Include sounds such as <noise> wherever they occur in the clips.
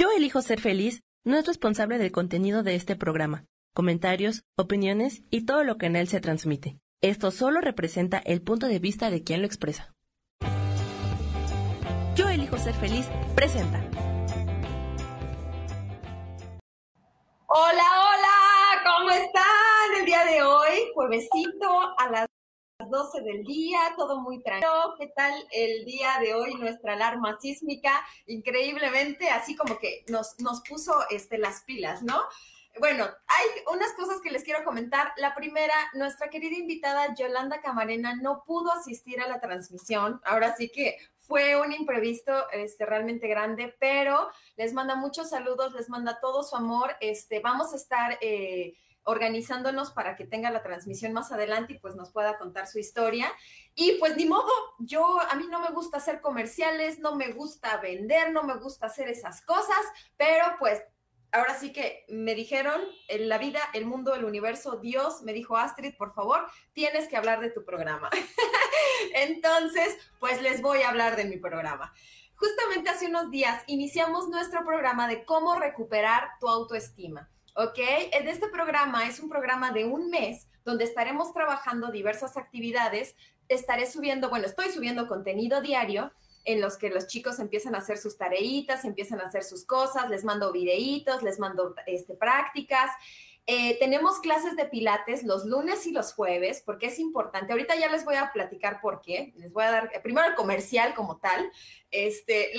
Yo elijo ser feliz no es responsable del contenido de este programa, comentarios, opiniones y todo lo que en él se transmite. Esto solo representa el punto de vista de quien lo expresa. Yo elijo ser feliz presenta. Hola, hola, ¿cómo están el día de hoy? Juevesito a las 12 del día, todo muy tranquilo. ¿Qué tal el día de hoy? Nuestra alarma sísmica, increíblemente, así como que nos, nos puso este, las pilas, ¿no? Bueno, hay unas cosas que les quiero comentar. La primera, nuestra querida invitada Yolanda Camarena no pudo asistir a la transmisión. Ahora sí que fue un imprevisto este, realmente grande, pero les manda muchos saludos, les manda todo su amor. Este, vamos a estar eh, organizándonos para que tenga la transmisión más adelante y pues nos pueda contar su historia. Y pues ni modo, yo a mí no me gusta hacer comerciales, no me gusta vender, no me gusta hacer esas cosas, pero pues ahora sí que me dijeron, en la vida, el mundo, el universo, Dios me dijo, Astrid, por favor, tienes que hablar de tu programa. <laughs> Entonces, pues les voy a hablar de mi programa. Justamente hace unos días iniciamos nuestro programa de cómo recuperar tu autoestima. ¿Ok? En este programa es un programa de un mes donde estaremos trabajando diversas actividades. Estaré subiendo, bueno, estoy subiendo contenido diario en los que los chicos empiezan a hacer sus tareitas, empiezan a hacer sus cosas, les mando videitos, les mando este, prácticas. Eh, tenemos clases de pilates los lunes y los jueves, porque es importante. Ahorita ya les voy a platicar por qué. Les voy a dar eh, primero el comercial como tal. Este,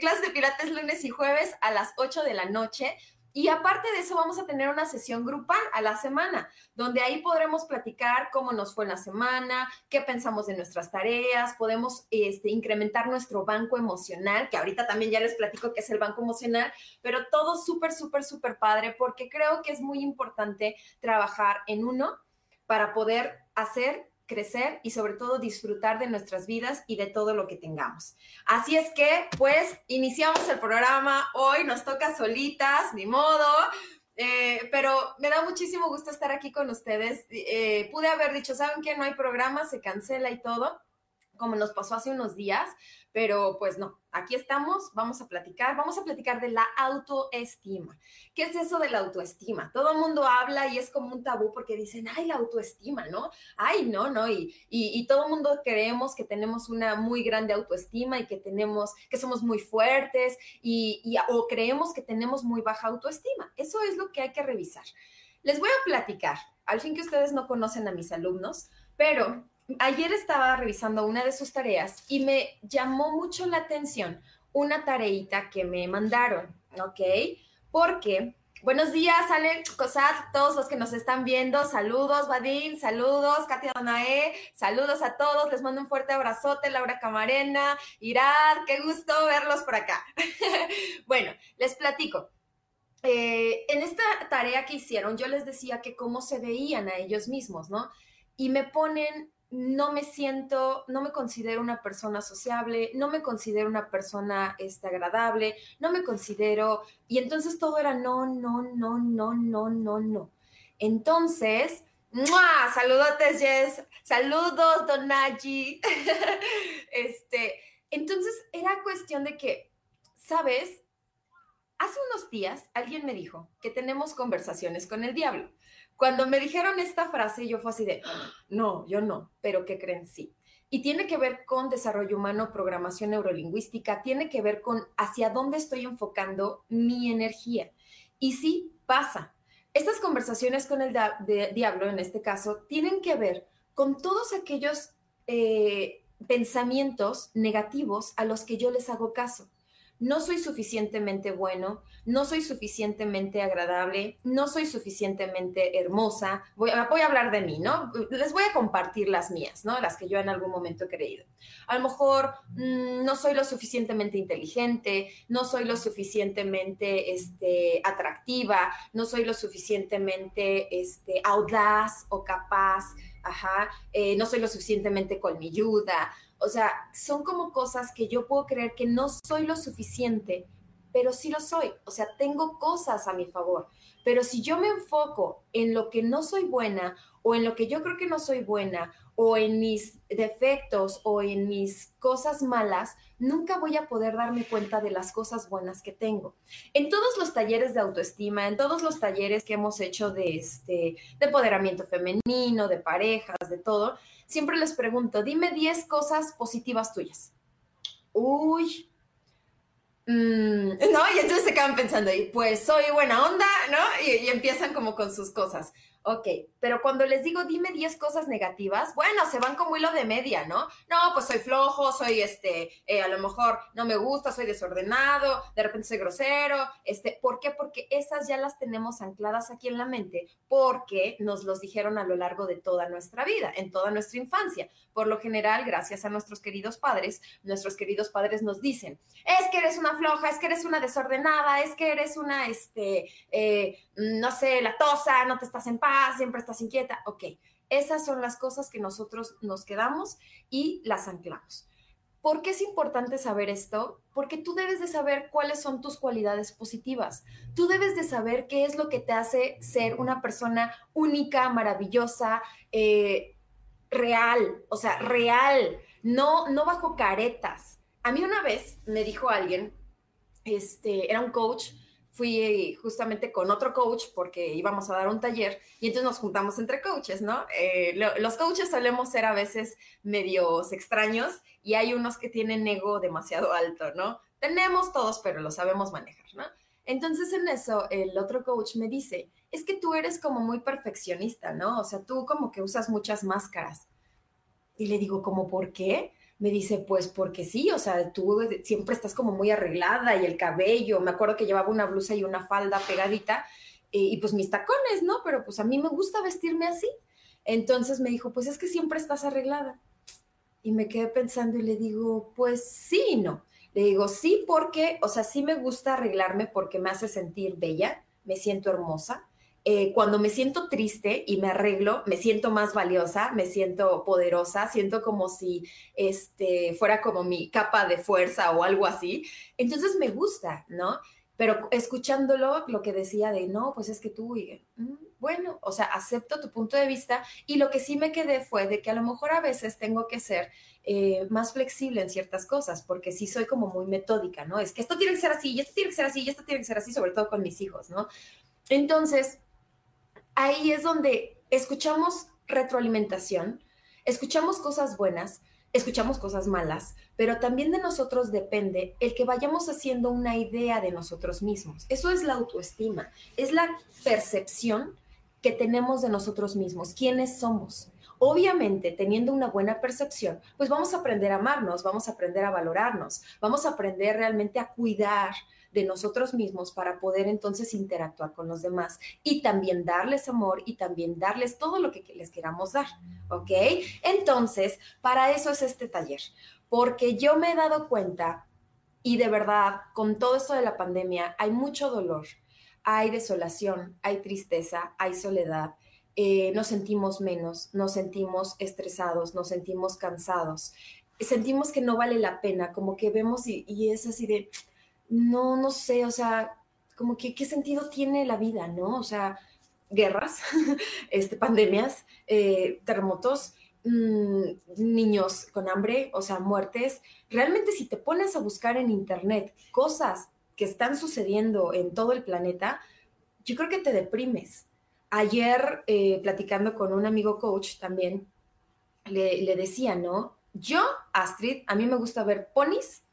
clases de pilates lunes y jueves a las 8 de la noche y aparte de eso, vamos a tener una sesión grupal a la semana, donde ahí podremos platicar cómo nos fue la semana, qué pensamos de nuestras tareas, podemos este, incrementar nuestro banco emocional, que ahorita también ya les platico qué es el banco emocional, pero todo súper, súper, súper padre, porque creo que es muy importante trabajar en uno para poder hacer crecer y sobre todo disfrutar de nuestras vidas y de todo lo que tengamos. Así es que, pues, iniciamos el programa. Hoy nos toca solitas, ni modo. Eh, pero me da muchísimo gusto estar aquí con ustedes. Eh, pude haber dicho, ¿saben qué? No hay programa, se cancela y todo, como nos pasó hace unos días, pero pues no, aquí estamos, vamos a platicar, vamos a platicar de la autoestima. ¿Qué es eso de la autoestima? Todo el mundo habla y es como un tabú porque dicen, ay, la autoestima, ¿no? Ay, no, no, y, todo el mundo creemos que tenemos una muy grande autoestima y que tenemos, que somos muy fuertes y, y o creemos que tenemos muy baja autoestima. Eso es lo que hay que revisar. Les voy a platicar, al fin que ustedes no conocen a mis alumnos, pero ayer estaba revisando una de sus tareas y me llamó mucho la atención una tareita que me mandaron, ¿ok? Porque, buenos días, Ale Cosat, todos los que nos están viendo, saludos, Vadim, saludos, Katia Donae, saludos a todos, les mando un fuerte abrazote, Laura Camarena, Irad, qué gusto verlos por acá. <laughs> bueno, les platico. Eh, en esta tarea que hicieron, yo les decía que cómo se veían a ellos mismos, ¿no? Y me ponen no me siento, no me considero una persona sociable, no me considero una persona este, agradable, no me considero, y entonces todo era no, no, no, no, no, no, no. Entonces, ¡mua! saludotes, Jess, saludos, Don <laughs> este, entonces era cuestión de que, ¿sabes? Hace unos días alguien me dijo que tenemos conversaciones con el diablo. Cuando me dijeron esta frase, yo fue así de, no, yo no, pero ¿qué creen? Sí. Y tiene que ver con desarrollo humano, programación neurolingüística, tiene que ver con hacia dónde estoy enfocando mi energía. Y sí, pasa. Estas conversaciones con el diablo, en este caso, tienen que ver con todos aquellos eh, pensamientos negativos a los que yo les hago caso no soy suficientemente bueno, no soy suficientemente agradable, no soy suficientemente hermosa. Voy, a hablar de mí, ¿no? Les voy a compartir las mías, ¿no? Las que yo en algún momento he creído. A lo mejor mm, no soy lo suficientemente inteligente, no soy lo suficientemente este, atractiva, no soy lo suficientemente este, audaz o capaz, ajá, eh, no soy lo suficientemente colmilluda o sea, son como cosas que yo puedo creer que no soy lo suficiente pero sí lo soy, o sea, tengo cosas a mi favor. Pero si yo me enfoco en lo que no soy buena o en lo que yo creo que no soy buena o en mis defectos o en mis cosas malas, nunca voy a poder darme cuenta de las cosas buenas que tengo. En todos los talleres de autoestima, en todos los talleres que hemos hecho de, este, de empoderamiento femenino, de parejas, de todo, siempre les pregunto, dime 10 cosas positivas tuyas. Uy, mm, <laughs> no, y entonces se quedan pensando, y pues soy buena onda, ¿no? y empiezan como con sus cosas. Ok, pero cuando les digo dime 10 cosas negativas, bueno, se van como hilo de media, ¿no? No, pues soy flojo, soy este, eh, a lo mejor no me gusta, soy desordenado, de repente soy grosero, este, ¿por qué? Porque esas ya las tenemos ancladas aquí en la mente, porque nos los dijeron a lo largo de toda nuestra vida, en toda nuestra infancia. Por lo general, gracias a nuestros queridos padres, nuestros queridos padres nos dicen, es que eres una floja, es que eres una desordenada, es que eres una, este, eh, no sé, latosa, no te estás en paz siempre estás inquieta. Ok, esas son las cosas que nosotros nos quedamos y las anclamos. ¿Por qué es importante saber esto? Porque tú debes de saber cuáles son tus cualidades positivas. Tú debes de saber qué es lo que te hace ser una persona única, maravillosa, eh, real, o sea, real, no, no bajo caretas. A mí una vez me dijo alguien, este, era un coach, fui justamente con otro coach porque íbamos a dar un taller y entonces nos juntamos entre coaches, ¿no? Eh, los coaches solemos ser a veces medios extraños y hay unos que tienen ego demasiado alto, ¿no? Tenemos todos, pero lo sabemos manejar, ¿no? Entonces en eso el otro coach me dice, es que tú eres como muy perfeccionista, ¿no? O sea, tú como que usas muchas máscaras. Y le digo, ¿cómo por qué? Me dice, pues porque sí, o sea, tú siempre estás como muy arreglada y el cabello, me acuerdo que llevaba una blusa y una falda pegadita y, pues mis tacones, ¿no? Pero pues a mí me gusta vestirme así. Entonces me dijo, pues es que siempre estás arreglada. Y me quedé pensando y le digo, pues sí no. Le digo, sí porque, o sea, sí me gusta arreglarme porque me hace sentir bella, me siento hermosa, eh, cuando me siento triste y me arreglo, me siento más valiosa, me siento poderosa, siento como si este, fuera como mi capa de fuerza o algo así. Entonces me gusta, ¿no? Pero escuchándolo, lo que decía de, no, pues es que tú, mm, bueno, o sea, acepto tu punto de vista y lo que sí me quedé fue de que a lo mejor a veces tengo que ser eh, más flexible en ciertas cosas, porque sí soy como muy metódica, ¿no? Es que esto tiene que ser así, y esto tiene que ser así, y esto tiene que ser así, sobre todo con mis hijos, ¿no? Entonces, ahí es donde escuchamos retroalimentación, escuchamos cosas buenas, escuchamos cosas malas, pero también de nosotros depende el que vayamos haciendo una idea de nosotros mismos. Eso es la autoestima, es la percepción que tenemos de nosotros mismos, quiénes somos. Obviamente, teniendo una buena percepción, pues vamos a aprender a amarnos, vamos a aprender a valorarnos, vamos a aprender realmente a cuidar de nosotros mismos para poder entonces interactuar con los demás y también darles amor y también darles todo lo que les queramos dar, ¿ok? Entonces, para eso es este taller, porque yo me he dado cuenta y de verdad, con todo esto de la pandemia, hay mucho dolor, hay desolación, hay tristeza, hay soledad. Eh, nos sentimos menos, nos sentimos estresados, nos sentimos cansados, sentimos que no vale la pena, como que vemos y, y es así de, no, no sé, o sea, como que qué sentido tiene la vida, ¿no? O sea, guerras, <laughs> este, pandemias, eh, terremotos, mm, niños con hambre, o sea, muertes. Realmente si te pones a buscar en internet cosas que están sucediendo en todo el planeta, yo creo que te deprimes. Ayer, eh, platicando con un amigo coach también, le, le decía, ¿no? Yo, Astrid, a mí me gusta ver ponis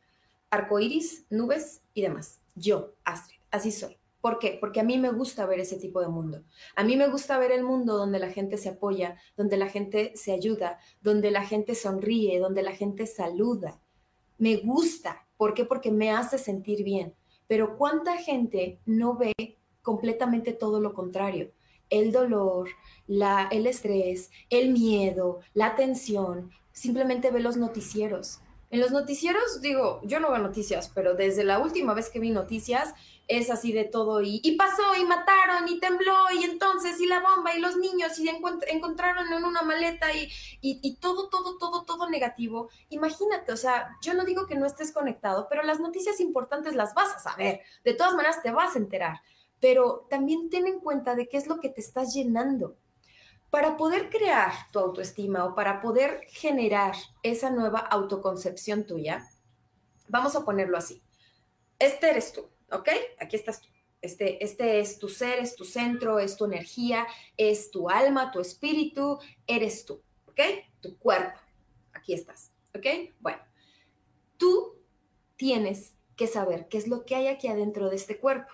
arcoíris, nubes y demás. Yo, Astrid, así soy. ¿Por qué? Porque a mí me gusta ver ese tipo de mundo. A mí me gusta ver el mundo donde la gente se apoya, donde la gente se ayuda, donde la gente sonríe, donde la gente saluda. Me gusta. ¿Por qué? Porque me hace sentir bien. Pero ¿cuánta gente no ve completamente todo lo contrario? El dolor, la, el estrés, el miedo, la tensión, simplemente ve los noticieros En los noticieros, digo, yo no veo noticias, pero desde la última vez que vi noticias es así de todo y, y pasó y mataron y tembló y entonces y la bomba y los niños y encontraron en una maleta y, y, y, todo, todo, todo, todo negativo. Imagínate, o sea, yo no digo que no estés conectado, pero las noticias importantes las vas a saber. De todas maneras te vas a enterar, pero también ten en cuenta de qué es lo que te estás llenando para poder crear tu autoestima o para poder generar esa nueva autoconcepción tuya, vamos a ponerlo así. Este eres tú, ¿ok? Aquí estás tú. Este, este es tu ser, es tu centro, es tu energía, es tu alma, tu espíritu, eres tú, ¿ok? Tu cuerpo. Aquí estás, ¿ok? Bueno, tú tienes que saber qué es lo que hay aquí adentro de este cuerpo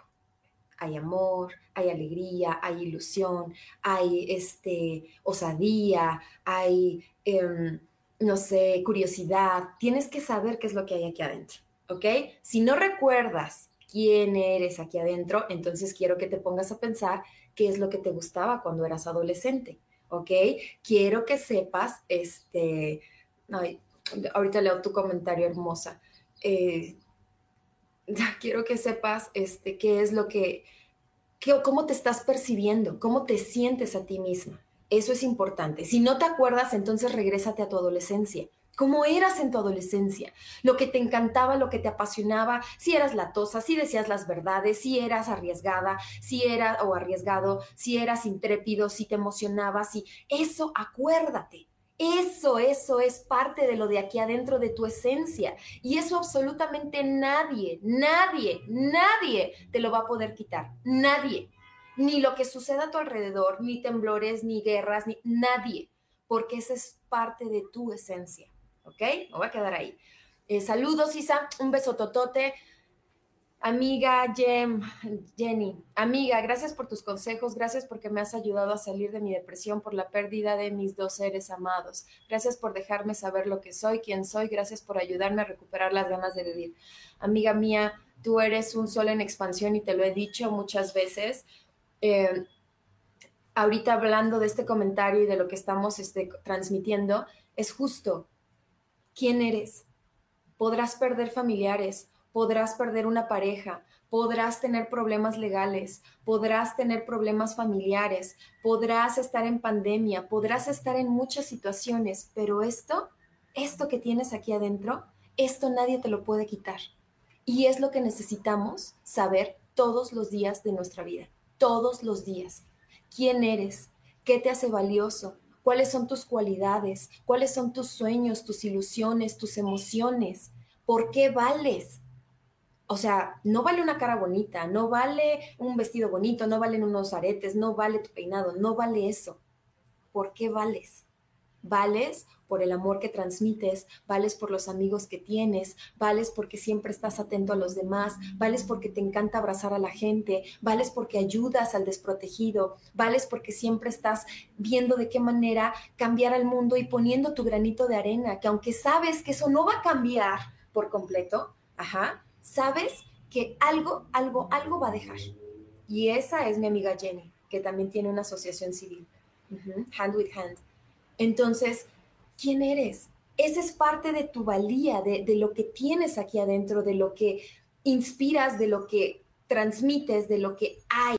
hay amor, hay alegría, hay ilusión, hay este, osadía, hay, em, no sé, curiosidad. Tienes que saber qué es lo que hay aquí adentro, ¿ok? Si no recuerdas quién eres aquí adentro, entonces quiero que te pongas a pensar qué es lo que te gustaba cuando eras adolescente, ¿ok? Quiero que sepas, este, ahorita leo tu comentario hermosa. Eh, quiero que sepas este, qué es lo que, cómo te estás percibiendo, cómo te sientes a ti misma. Eso es importante. Si no te acuerdas, entonces regrésate a tu adolescencia. ¿Cómo eras en tu adolescencia? Lo que te encantaba, lo que te apasionaba, si eras latosa, si decías las verdades, si eras arriesgada, si eras o arriesgado, si eras intrépido, si te emocionabas, si eso acuérdate. Eso, eso es parte de lo de aquí adentro de tu esencia. Y eso absolutamente nadie, nadie, nadie te lo va a poder quitar. Nadie. Ni lo que suceda a tu alrededor, ni temblores, ni guerras, ni nadie. Porque esa es parte de tu esencia. ¿Ok? Me voy a quedar ahí. Eh, saludos, Isa. Un beso totote. Amiga Jem, Jenny, amiga, gracias por tus consejos, gracias porque me has ayudado a salir de mi depresión por la pérdida de mis dos seres amados. Gracias por dejarme saber lo que soy, quién soy, gracias por ayudarme a recuperar las ganas de vivir. Amiga mía, tú eres un sol en expansión y te lo he dicho muchas veces. Eh, ahorita hablando de este comentario y de lo que estamos este, transmitiendo, es justo. ¿Quién eres? Podrás perder familiares, podrás perder una pareja, podrás tener problemas legales, podrás tener problemas familiares, podrás estar en pandemia, podrás estar en muchas situaciones, pero esto, esto que tienes aquí adentro, esto nadie te lo puede quitar. Y es lo que necesitamos saber todos los días de nuestra vida, todos los días. ¿Quién eres? ¿Qué te hace valioso? ¿Cuáles son tus cualidades? ¿Cuáles son tus sueños, tus ilusiones, tus emociones? ¿Por qué vales? O sea, no vale una cara bonita, no vale un vestido bonito, no valen unos aretes, no vale tu peinado, no vale eso. ¿Por qué vales? Vales por el amor que transmites, vales por los amigos que tienes, vales porque siempre estás atento a los demás, vales porque te encanta abrazar a la gente, vales porque ayudas al desprotegido, vales porque siempre estás viendo de qué manera cambiar al mundo y poniendo tu granito de arena, que aunque sabes que eso no va a cambiar por completo, ajá, sabes que algo, algo, algo va a dejar. Y esa es mi amiga Jenny, que también tiene una asociación civil, Hand with Hand. Entonces, ¿quién eres? Esa es parte de tu valía, de, de lo que tienes aquí adentro, de lo que inspiras, de lo que transmites, de lo que hay,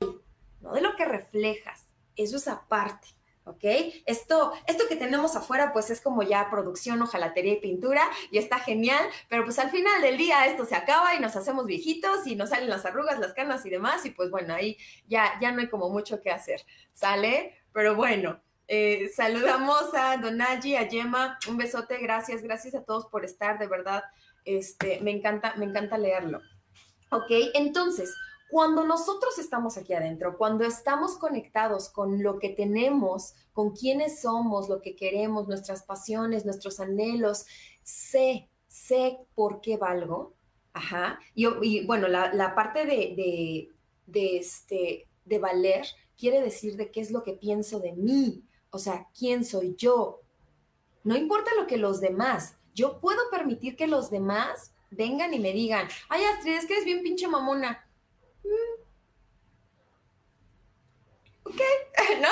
no de lo que reflejas. Eso es aparte. ¿Ok? Esto, esto que tenemos afuera pues es como ya producción, ojalatería y pintura y está genial, pero pues al final del día esto se acaba y nos hacemos viejitos y nos salen las arrugas, las canas y demás y pues bueno, ahí ya, ya no hay como mucho que hacer, ¿sale? Pero bueno. Eh, saludamos a Donaji, a Yema, un besote, gracias, gracias a todos por estar, de verdad, este, me encanta, me encanta leerlo. Ok, entonces, cuando nosotros estamos aquí adentro, cuando estamos conectados con lo que tenemos, con quiénes somos, lo que queremos, nuestras pasiones, nuestros anhelos, sé, sé por qué valgo. Ajá. Y, bueno, la, parte de, este, de valer quiere decir de qué es lo que pienso de mí, o sea, quién soy yo. No importa lo que los demás, yo puedo permitir que los demás vengan y me digan, ay Astrid, es que eres bien pinche mamona ok, <laughs> ¿no?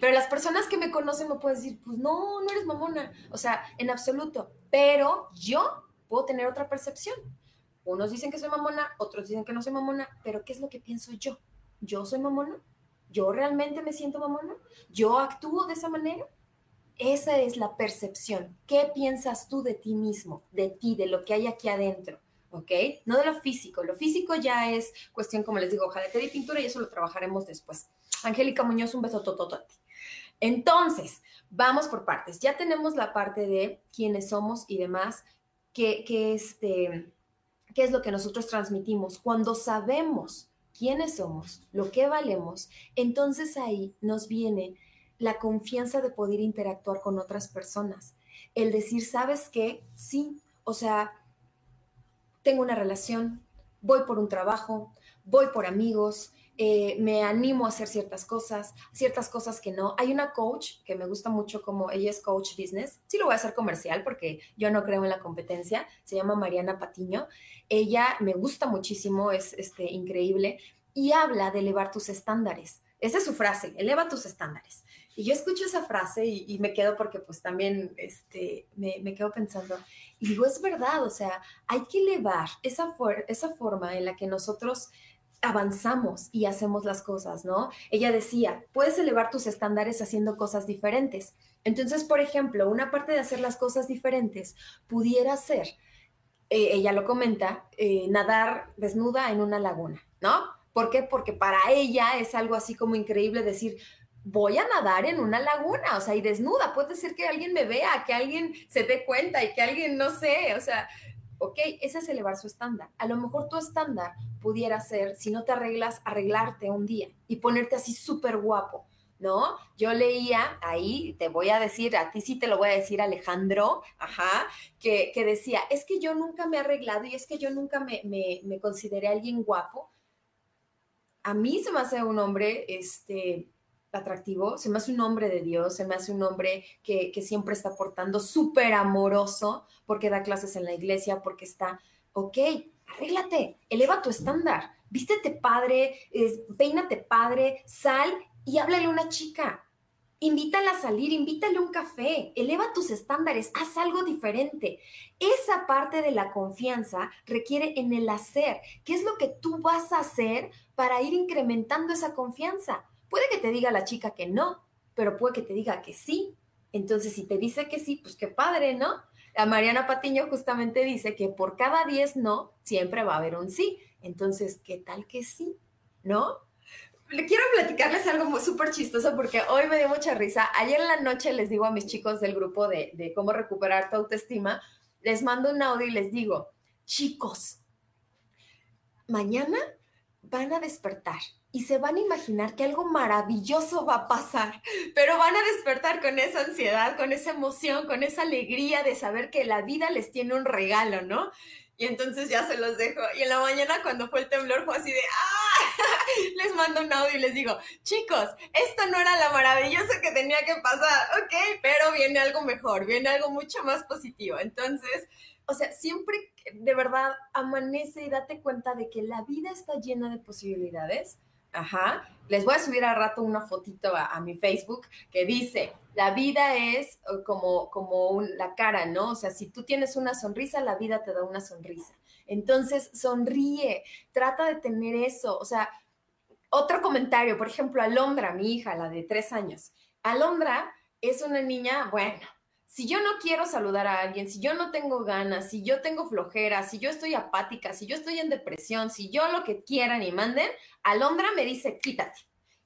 Pero las personas que me conocen me pueden decir, pues no, no eres mamona, o sea, en absoluto, pero yo puedo tener otra percepción. Unos dicen que soy mamona, otros dicen que no soy mamona, pero ¿qué es lo que pienso yo? ¿Yo soy mamona? ¿Yo realmente me siento mamona? ¿Yo actúo de esa manera? Esa es la percepción. ¿Qué piensas tú de ti mismo, de ti, de lo que hay aquí adentro? ¿Ok? No de lo físico. Lo físico ya es cuestión, como les digo, jalete y pintura y eso lo trabajaremos después. Angélica Muñoz, un beso tototote. Entonces, vamos por partes. Ya tenemos la parte de quiénes somos y demás, que, este, qué es lo que nosotros transmitimos. Cuando sabemos quiénes somos, lo que valemos, entonces ahí nos viene la confianza de poder interactuar con otras personas. El decir, ¿sabes qué? Sí, o sea, tengo una relación, voy por un trabajo, voy por amigos, eh, me animo a hacer ciertas cosas, ciertas cosas que no. Hay una coach que me gusta mucho como ella es coach business. Sí lo voy a hacer comercial porque yo no creo en la competencia. Se llama Mariana Patiño. Ella me gusta muchísimo, es este, increíble y habla de elevar tus estándares. Esa es su frase, eleva tus estándares. Y yo escucho esa frase y, me quedo porque pues también este, me, me, quedo pensando, y digo, es verdad, o sea, hay que elevar esa, esa forma en la que nosotros avanzamos y hacemos las cosas, ¿no? Ella decía, puedes elevar tus estándares haciendo cosas diferentes. Entonces, por ejemplo, una parte de hacer las cosas diferentes pudiera ser, eh, ella lo comenta, eh, nadar desnuda en una laguna, ¿no? ¿Por qué? Porque para ella es algo así como increíble decir, voy a nadar en una laguna, o sea, y desnuda. Puede ser que alguien me vea, que alguien se dé cuenta y que alguien no sé, o sea, ok, ese es elevar su estándar. A lo mejor tu estándar pudiera ser, si no te arreglas, arreglarte un día y ponerte así súper guapo, ¿no? Yo leía ahí, te voy a decir, a ti sí te lo voy a decir, Alejandro, ajá, que, que decía, es que yo nunca me he arreglado y es que yo nunca me, me, me consideré alguien guapo. A mí se me hace un hombre, este, atractivo, se me hace un hombre de Dios, se me hace un hombre que, siempre está portando súper amoroso, porque da clases en la iglesia, porque está, ok, arréglate, eleva tu estándar, vístete padre, peínate padre, sal y háblale a una chica. Invítala a salir, invítale un café, eleva tus estándares, haz algo diferente. Esa parte de la confianza requiere en el hacer. ¿Qué es lo que tú vas a hacer para ir incrementando esa confianza? Puede que te diga la chica que no, pero puede que te diga que sí. Entonces, si te dice que sí, pues qué padre, ¿no? La Mariana Patiño justamente dice que por cada 10 no, siempre va a haber un sí. Entonces, ¿qué tal que sí? ¿No? Le quiero platicarles algo súper chistoso porque hoy me dio mucha risa. Ayer en la noche les digo a mis chicos del grupo de, de cómo recuperar tu autoestima, les mando un audio y les digo, chicos, mañana van a despertar y se van a imaginar que algo maravilloso va a pasar, pero van a despertar con esa ansiedad, con esa emoción, con esa alegría de saber que la vida les tiene un regalo, ¿no? Y entonces ya se los dejo. Y en la mañana cuando fue el temblor fue así de, ¡ah! <laughs> Les mando un audio y les digo, chicos, esto no era lo maravilloso que tenía que pasar, ¿ok? Pero viene algo mejor, viene algo mucho más positivo. Entonces, o sea, siempre de verdad amanece y date cuenta de que la vida está llena de posibilidades Ajá. Les voy a subir a rato una fotito a, mi Facebook que dice, la vida es eh, como, como la cara, ¿no? O sea, si tú tienes una sonrisa, la vida te da una sonrisa. Entonces, sonríe, trata de tener eso. O sea, otro comentario, por ejemplo, Alondra, mi hija, la de tres años. Alondra es una niña, bueno, si yo no quiero saludar a alguien, si yo no tengo ganas, si yo tengo flojera, si yo estoy apática, si yo estoy en depresión, si yo lo que quieran y manden, Alondra me dice, quítate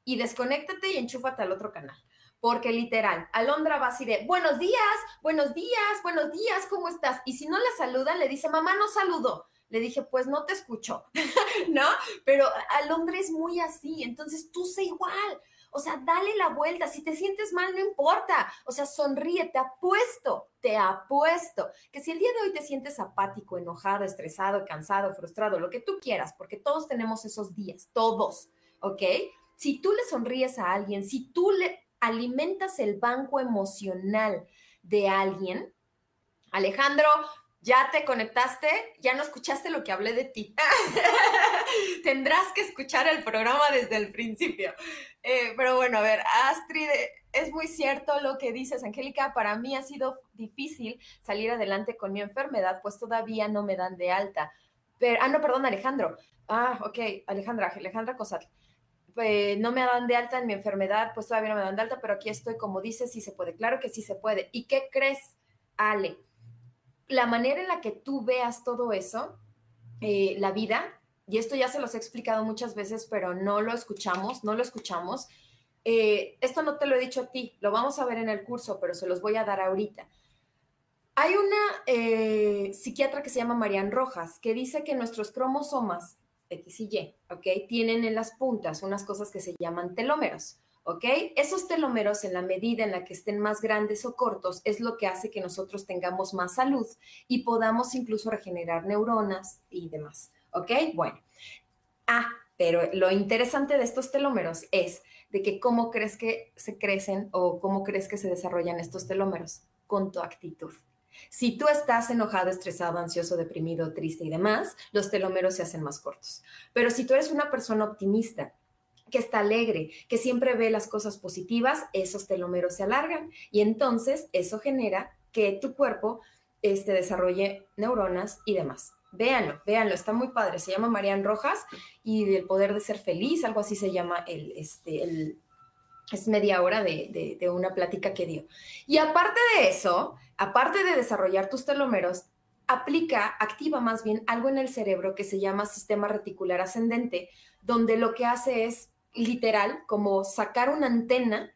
y desconéctate y enchúfate al otro canal. Porque literal, Alondra va así de, buenos días, buenos días, buenos días, ¿cómo estás? Y si no la saluda, le dice, mamá no saludó. Le dije, pues no te escucho, <laughs> ¿no? Pero Alondra es muy así, entonces tú sé igual. O sea, dale la vuelta. Si te sientes mal, no importa. O sea, sonríe, te apuesto, te apuesto. Que si el día de hoy te sientes apático, enojado, estresado, cansado, frustrado, lo que tú quieras, porque todos tenemos esos días, todos, ¿ok? Si tú le sonríes a alguien, si tú le alimentas el banco emocional de alguien, Alejandro, ya te conectaste, ya no escuchaste lo que hablé de ti. <laughs> Tendrás que escuchar el programa desde el principio. Eh, pero bueno, a ver, Astrid es muy cierto lo que dices, Angélica. Para mí ha sido difícil salir adelante con mi enfermedad, pues todavía no me dan de alta. Pero, ah, no, perdón, Alejandro. Ah, ok, Alejandra, Alejandra Cosat. Pues, no me dan de alta en mi enfermedad, pues todavía no me dan de alta, pero aquí estoy, como dices, sí se puede. Claro que sí se puede. ¿Y qué crees, Ale? La manera en la que tú veas todo eso, eh, la vida, y esto ya se los he explicado muchas veces, pero no lo escuchamos, no lo escuchamos. Eh, esto no te lo he dicho a ti, lo vamos a ver en el curso, pero se los voy a dar ahorita. Hay una eh, psiquiatra que se llama Marian Rojas que dice que nuestros cromosomas X y Y, ¿ok? Tienen en las puntas unas cosas que se llaman telómeros, ¿ok? Esos telómeros, en la medida en la que estén más grandes o cortos, es lo que hace que nosotros tengamos más salud y podamos incluso regenerar neuronas y demás, ¿ok? Bueno. Ah, pero lo interesante de estos telómeros es de que cómo crees que se crecen o cómo crees que se desarrollan estos telómeros con tu actitud. Si tú estás enojado, estresado, ansioso, deprimido, triste y demás, los telómeros se hacen más cortos. Pero si tú eres una persona optimista, que está alegre, que siempre ve las cosas positivas, esos telómeros se alargan y entonces eso genera que tu cuerpo este, desarrolle neuronas y demás. Véanlo, véanlo, está muy padre. Se llama Marian Rojas y del poder de ser feliz, algo así se llama el, este, el, es media hora de, de, una plática que dio. Y aparte de eso, aparte de desarrollar tus telómeros, aplica, activa más bien algo en el cerebro que se llama sistema reticular ascendente, donde lo que hace es literal como sacar una antena,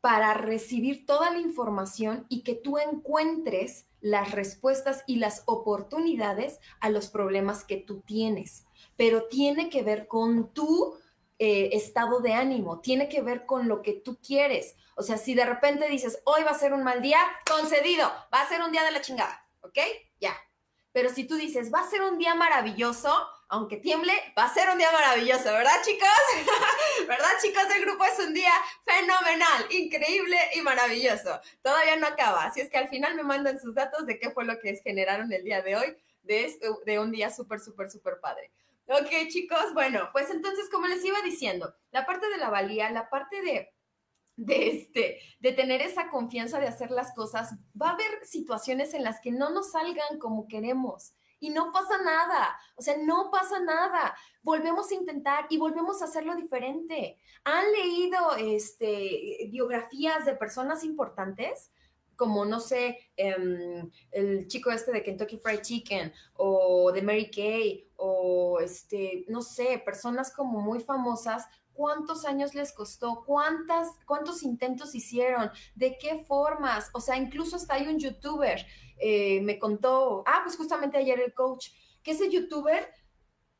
para recibir toda la información y que tú encuentres las respuestas y las oportunidades a los problemas que tú tienes. Pero tiene que ver con tu eh, estado de ánimo, tiene que ver con lo que tú quieres. O sea, si de repente dices, hoy va a ser un mal día, concedido, va a ser un día de la chingada, ¿ok? Ya. Pero si tú dices, va a ser un día maravilloso, aunque tiemble, va a ser un día maravilloso, ¿verdad, chicos? <laughs> ¿Verdad, chicos? del grupo es un día fenomenal, increíble y maravilloso. Todavía no acaba, así es que al final me mandan sus datos de qué fue lo que generaron el día de hoy, de, de un día súper, súper, súper padre. Ok, chicos, bueno, pues entonces, como les iba diciendo, la parte de la valía, la parte de, de, este, de tener esa confianza de hacer las cosas, va a haber situaciones en las que no nos salgan como queremos. Y no pasa nada, o sea, no pasa nada. Volvemos a intentar y volvemos a hacerlo diferente. ¿Han leído este, biografías de personas importantes? como, no sé, em, el chico este de Kentucky Fried Chicken o de Mary Kay o, este, no sé, personas como muy famosas, ¿cuántos años les costó? ¿Cuántas, ¿Cuántos intentos hicieron? ¿De qué formas? O sea, incluso hasta hay un youtuber, eh, me contó, ah, pues justamente ayer el coach, que ese youtuber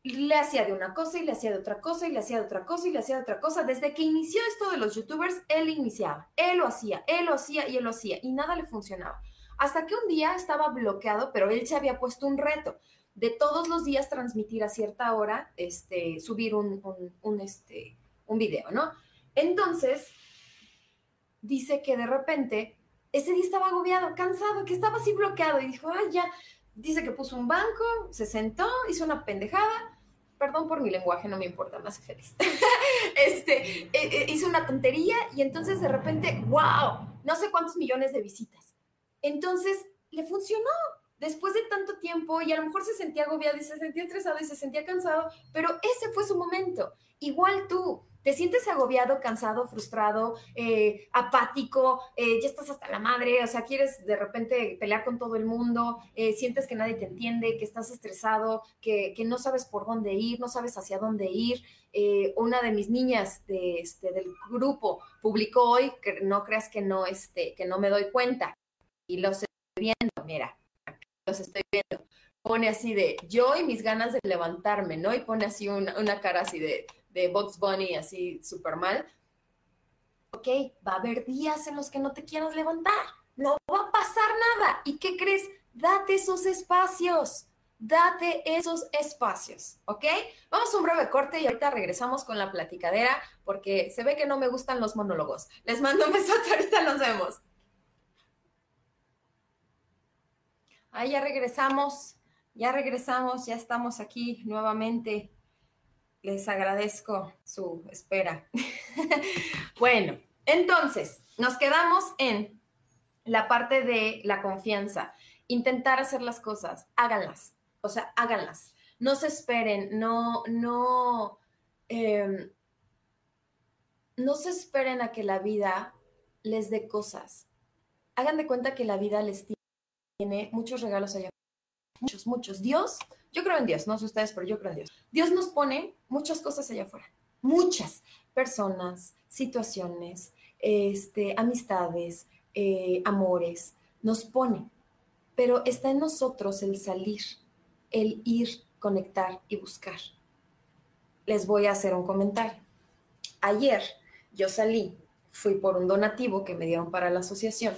le hacía de una cosa y le hacía de otra cosa y le hacía de otra cosa y le hacía de otra cosa. Desde que inició esto de los youtubers, él iniciaba, él lo hacía, él lo hacía y él lo hacía y nada le funcionaba. Hasta que un día estaba bloqueado, pero él se había puesto un reto de todos los días transmitir a cierta hora, este, subir un, un, este, un video, ¿no? Entonces, dice que de repente, ese día estaba agobiado, cansado, que estaba así bloqueado y dijo, ay, ya, dice que puso un banco, se sentó, hizo una pendejada perdón por mi lenguaje, no me importa, me hace feliz. <laughs> este, eh, eh, hizo una tontería y entonces de repente, wow, no sé cuántos millones de visitas. Entonces, le funcionó. Después de tanto tiempo y a lo mejor se sentía agobiado y se sentía estresado y se sentía cansado, pero ese fue su momento. Igual tú, te sientes agobiado, cansado, frustrado, eh, apático, eh, ya estás hasta la madre, o sea, quieres de repente pelear con todo el mundo, eh, sientes que nadie te entiende, que estás estresado, que, no sabes por dónde ir, no sabes hacia dónde ir. una de mis niñas de, este, del grupo publicó hoy, que no creas que no, este, que no me doy cuenta, y los estoy viendo, mira, los estoy viendo pone así de yo y mis ganas de levantarme, ¿no? Y pone así una cara así de de Box Bunny así súper mal, ok, va a haber días en los que no te quieras levantar, no va a pasar nada. ¿Y qué crees? Date esos espacios, date esos espacios, ¿ok? Vamos a un breve corte y ahorita regresamos con la platicadera porque se ve que no me gustan los monólogos. Les mando un besote, <laughs> ahorita nos vemos. Ahí ya regresamos, ya regresamos, ya estamos aquí nuevamente les agradezco su espera. <laughs> bueno, entonces, nos quedamos en la parte de la confianza. Intentar hacer las cosas, háganlas, o sea, háganlas. No se esperen, no, no, em, no se esperen a que la vida les dé cosas. Hagan de cuenta que la vida les tiene muchos regalos allá muchos, muchos. Dios, yo creo en Dios, no sé ustedes, pero yo creo en Dios. Dios nos pone muchas cosas allá afuera, muchas personas, situaciones, este, amistades, eh, amores, nos pone. Pero está en nosotros el salir, el ir, conectar y buscar. Les voy a hacer un comentario. Ayer yo salí, fui por un donativo que me dieron para la asociación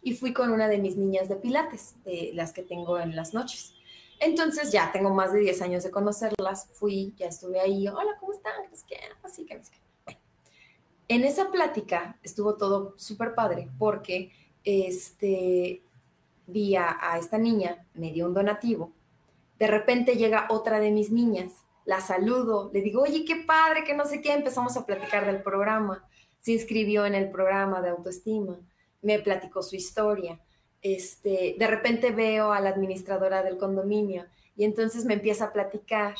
y fui con una de mis niñas de pilates, de las que tengo en las noches. Entonces ya tengo más de 10 años de conocerlas, fui, ya estuve ahí, hola, ¿cómo están? ¿Qué Así que. En esa plática estuvo todo súper padre porque este, vi a esta niña, me dio un donativo, de repente llega otra de mis niñas, la saludo, le digo, oye, qué padre, que no sé qué, empezamos a platicar del programa, se inscribió en el programa de autoestima me platicó su historia. Este, de repente veo a la administradora del condominio y entonces me empieza a platicar.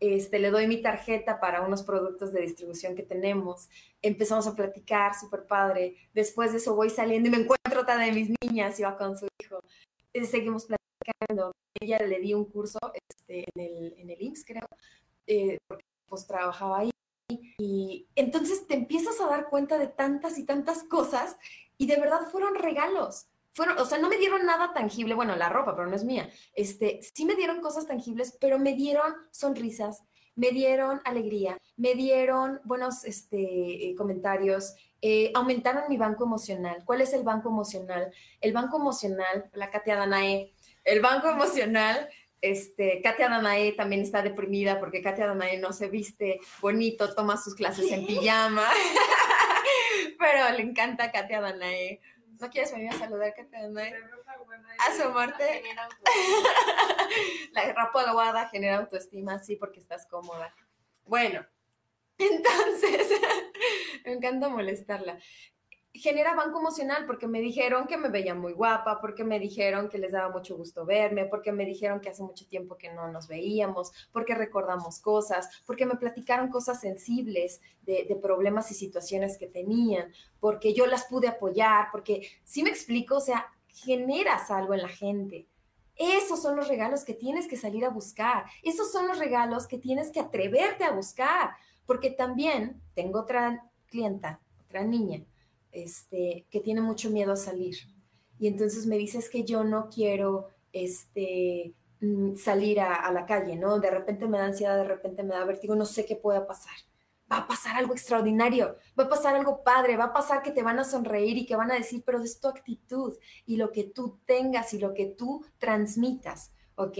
Este, le doy mi tarjeta para unos productos de distribución que tenemos. Empezamos a platicar, súper padre. Después de eso voy saliendo y me encuentro otra de mis niñas, iba con su hijo. Y seguimos platicando. Ella le di un curso este, en, el, en el IMSS, creo, eh, porque pues trabajaba ahí. Y entonces te empiezas a dar cuenta de tantas y tantas cosas y de verdad fueron regalos. Fueron, o sea, no me dieron nada tangible, bueno, la ropa, pero no es mía. Este, sí me dieron cosas tangibles, pero me dieron sonrisas, me dieron alegría, me dieron buenos este, eh, comentarios, eh, aumentaron mi banco emocional. ¿Cuál es el banco emocional? El banco emocional, la Katia Danae, el banco emocional, este, Katia Danae también está deprimida porque Katia Danae no se viste bonito, toma sus clases en pijama. <laughs> pero le encanta Katia Danae. ¿No quieres venir a saludar, Katia Danae? Asomarte. <laughs> La ropa aguada genera autoestima, sí, porque estás cómoda. Bueno, <laughs> entonces, <laughs> me encanta molestarla genera banco emocional porque me dijeron que me veía muy guapa, porque me dijeron que les daba mucho gusto verme, porque me dijeron que hace mucho tiempo que no nos veíamos, porque recordamos cosas, porque me platicaron cosas sensibles de, problemas y situaciones que tenían, porque yo las pude apoyar, porque si me explico, o sea, generas algo en la gente. Esos son los regalos que tienes que salir a buscar. Esos son los regalos que tienes que atreverte a buscar. Porque también tengo otra clienta, otra niña, este, que tiene mucho miedo a salir. Y entonces me dices que yo no quiero este, mm, salir a, la calle, ¿no? De repente me da ansiedad, de repente me da vértigo, no sé qué pueda pasar. Va a pasar algo extraordinario, va a pasar algo padre, va a pasar que te van a sonreír y que van a decir, pero es tu actitud y lo que tú tengas y lo que tú transmitas. ¿ok?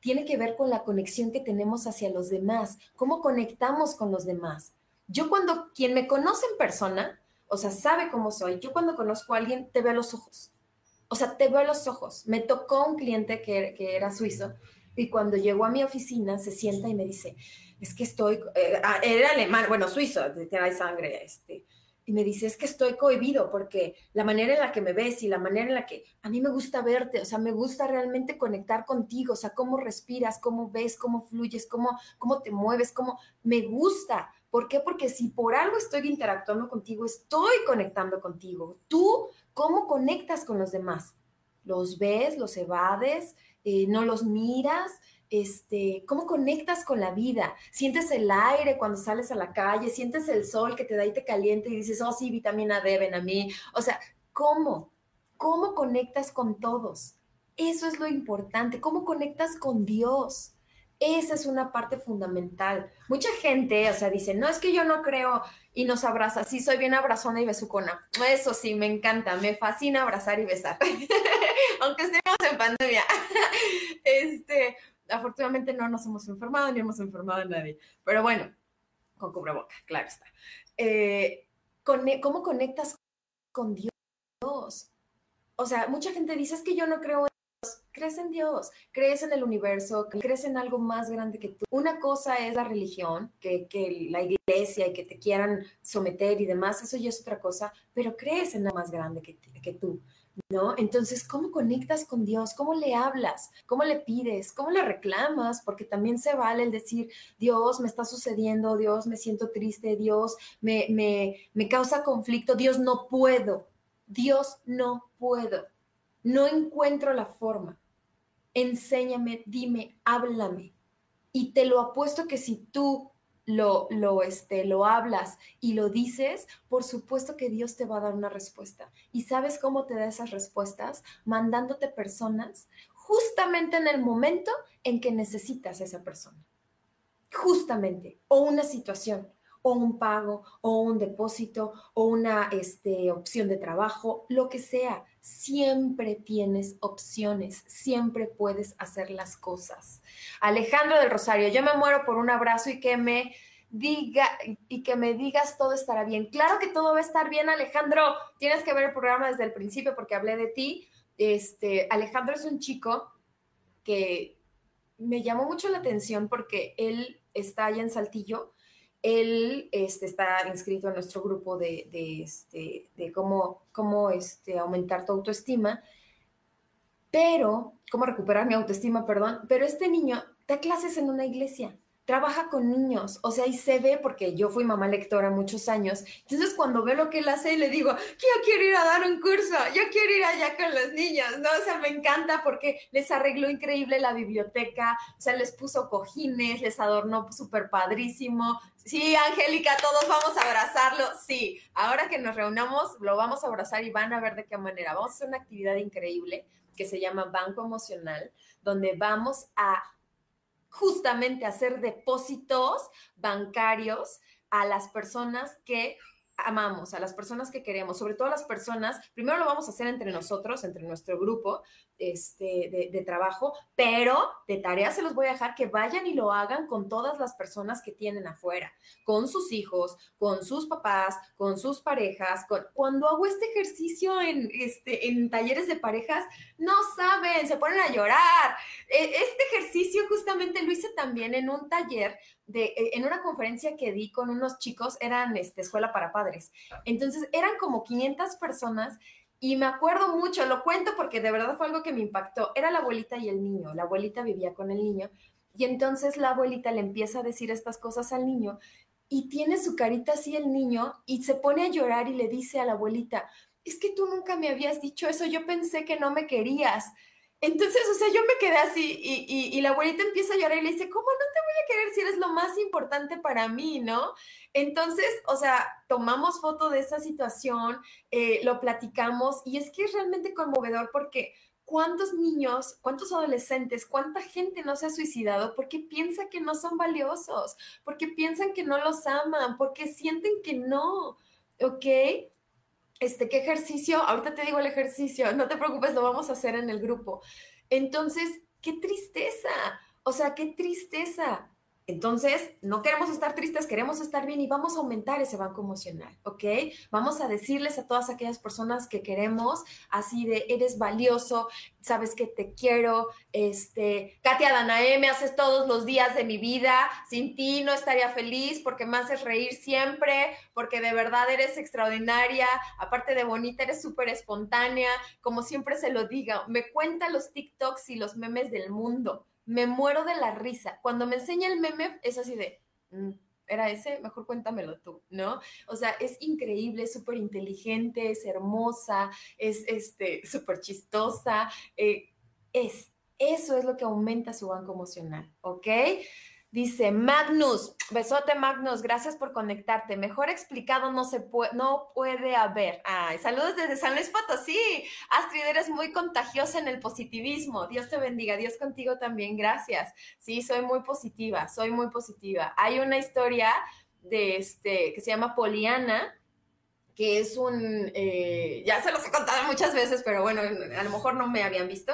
Tiene que ver con la conexión que tenemos hacia los demás, cómo conectamos con los demás. Yo cuando quien me conoce en persona, o sea, sabe cómo soy. Yo cuando conozco a alguien, te veo a los ojos. O sea, te veo a los ojos. Me tocó un cliente que, era suizo y cuando llegó a mi oficina se sienta y me dice, es que estoy, eh, ah, era alemán, bueno, suizo, hay sangre, este, y me dice, es que estoy cohibido porque la manera en la que me ves y la manera en la que a mí me gusta verte, o sea, me gusta realmente conectar contigo, o sea, cómo respiras, cómo ves, cómo fluyes, cómo, cómo te mueves, cómo me gusta. ¿Por qué? Porque si por algo estoy interactuando contigo, estoy conectando contigo. Tú, ¿cómo conectas con los demás? ¿Los ves, los evades, eh, no los miras? Este, ¿Cómo conectas con la vida? ¿Sientes el aire cuando sales a la calle? ¿Sientes el sol que te da y te calienta y dices, oh sí, vitamina D, ven a mí? O sea, ¿cómo? ¿Cómo conectas con todos? Eso es lo importante. ¿Cómo conectas con Dios? Esa es una parte fundamental. Mucha gente, o sea, dice, no es que yo no creo y nos abraza. Sí, soy bien abrazona y besucona. Eso sí, me encanta, me fascina abrazar y besar. <laughs> Aunque estemos en pandemia. <laughs> este, afortunadamente no nos hemos enfermado ni hemos enfermado a nadie. Pero bueno, con cubreboca, claro está. Eh, ¿Cómo conectas con Dios? O sea, mucha gente dice, es que yo no creo crees en Dios, crees en el universo, crees en algo más grande que tú. Una cosa es la religión, que, la iglesia y que te quieran someter y demás, eso ya es otra cosa, pero crees en algo más grande que, tú. ¿No? Entonces, ¿cómo conectas con Dios? ¿Cómo le hablas? ¿Cómo le pides? ¿Cómo le reclamas? Porque también se vale el decir, Dios, me está sucediendo, Dios, me siento triste, Dios, me, me causa conflicto, Dios, no puedo, Dios, no puedo, no encuentro la forma enséñame, dime, háblame. Y te lo apuesto que si tú lo, lo, este, lo hablas y lo dices, por supuesto que Dios te va a dar una respuesta. ¿Y sabes cómo te da esas respuestas? Mandándote personas justamente en el momento en que necesitas a esa persona. Justamente. O una situación o un pago, o un depósito, o una este, opción de trabajo, lo que sea. Siempre tienes opciones, siempre puedes hacer las cosas. Alejandro del Rosario, yo me muero por un abrazo y que me diga y que me digas todo estará bien. Claro que todo va a estar bien, Alejandro. Tienes que ver el programa desde el principio porque hablé de ti. Este, Alejandro es un chico que me llamó mucho la atención porque él está allá en Saltillo él este, está inscrito en nuestro grupo de, este, de cómo, cómo este, aumentar tu autoestima, pero, cómo recuperar mi autoestima, perdón, pero este niño da clases en una iglesia trabaja con niños, o sea, y se ve porque yo fui mamá lectora muchos años, entonces cuando veo lo que él hace, le digo, yo quiero ir a dar un curso, yo quiero ir allá con los niños, ¿no? O sea, me encanta porque les arregló increíble la biblioteca, o sea, les puso cojines, les adornó súper padrísimo. Sí, Angélica, todos vamos a abrazarlo, sí, ahora que nos reunamos, lo vamos a abrazar y van a ver de qué manera. Vamos a hacer una actividad increíble que se llama Banco Emocional, donde vamos a justamente hacer depósitos bancarios a las personas que amamos, a las personas que queremos, sobre todo a las personas, primero lo vamos a hacer entre nosotros, entre nuestro grupo este, de, trabajo, pero de tarea se los voy a dejar que vayan y lo hagan con todas las personas que tienen afuera, con sus hijos, con sus papás, con sus parejas. Cuando hago este ejercicio en, este, en talleres de parejas, no saben, se ponen a llorar. E, este ejercicio justamente lo hice también en un taller e, en una conferencia que di con unos chicos, eran este, escuela para padres. Entonces, eran como 500 personas y me acuerdo mucho, lo cuento porque de verdad fue algo que me impactó. Era la abuelita y el niño. La abuelita vivía con el niño y entonces la abuelita le empieza a decir estas cosas al niño y tiene su carita así el niño y se pone a llorar y le dice a la abuelita, es que tú nunca me habías dicho eso, yo pensé que no me querías. Entonces, o sea, yo me quedé así y, la abuelita empieza a llorar y le dice, ¿cómo no te voy a querer si eres lo más importante para mí, no? Entonces, o sea, tomamos foto de esa situación, eh, lo platicamos y es que es realmente conmovedor porque ¿cuántos niños, cuántos adolescentes, cuánta gente no se ha suicidado porque piensa que no son valiosos, porque piensan que no los aman, porque sienten que no, ¿ok? Este, ¿qué ejercicio? Ahorita te digo el ejercicio, no te preocupes, lo vamos a hacer en el grupo. Entonces, qué tristeza, o sea, qué tristeza. Entonces, no queremos estar tristes, queremos estar bien y vamos a aumentar ese banco emocional, ¿ok? Vamos a decirles a todas aquellas personas que queremos, así de, eres valioso, sabes que te quiero, este, Katia Danae, me haces todos los días de mi vida, sin ti no estaría feliz porque me haces reír siempre, porque de verdad eres extraordinaria, aparte de bonita, eres súper espontánea, como siempre se lo diga, me cuenta los TikToks y los memes del mundo me muero de la risa. Cuando me enseña el meme, es así de, mm, era ese, mejor cuéntamelo tú, ¿no? O sea, es increíble, súper inteligente, es hermosa, es este, <laughs> súper chistosa, eh, es, eso es lo que aumenta su banco emocional, ¿ok? Dice Magnus, besote Magnus, gracias por conectarte. Mejor explicado no se puede, no puede haber. Ay, saludos desde San Luis Potosí. Astrid, eres muy contagiosa en el positivismo. Dios te bendiga, Dios contigo también, gracias. Sí, soy muy positiva, soy muy positiva. Hay una historia de este que se llama Poliana, que es un, eh, ya se los he contado muchas veces, pero bueno, a lo mejor no me habían visto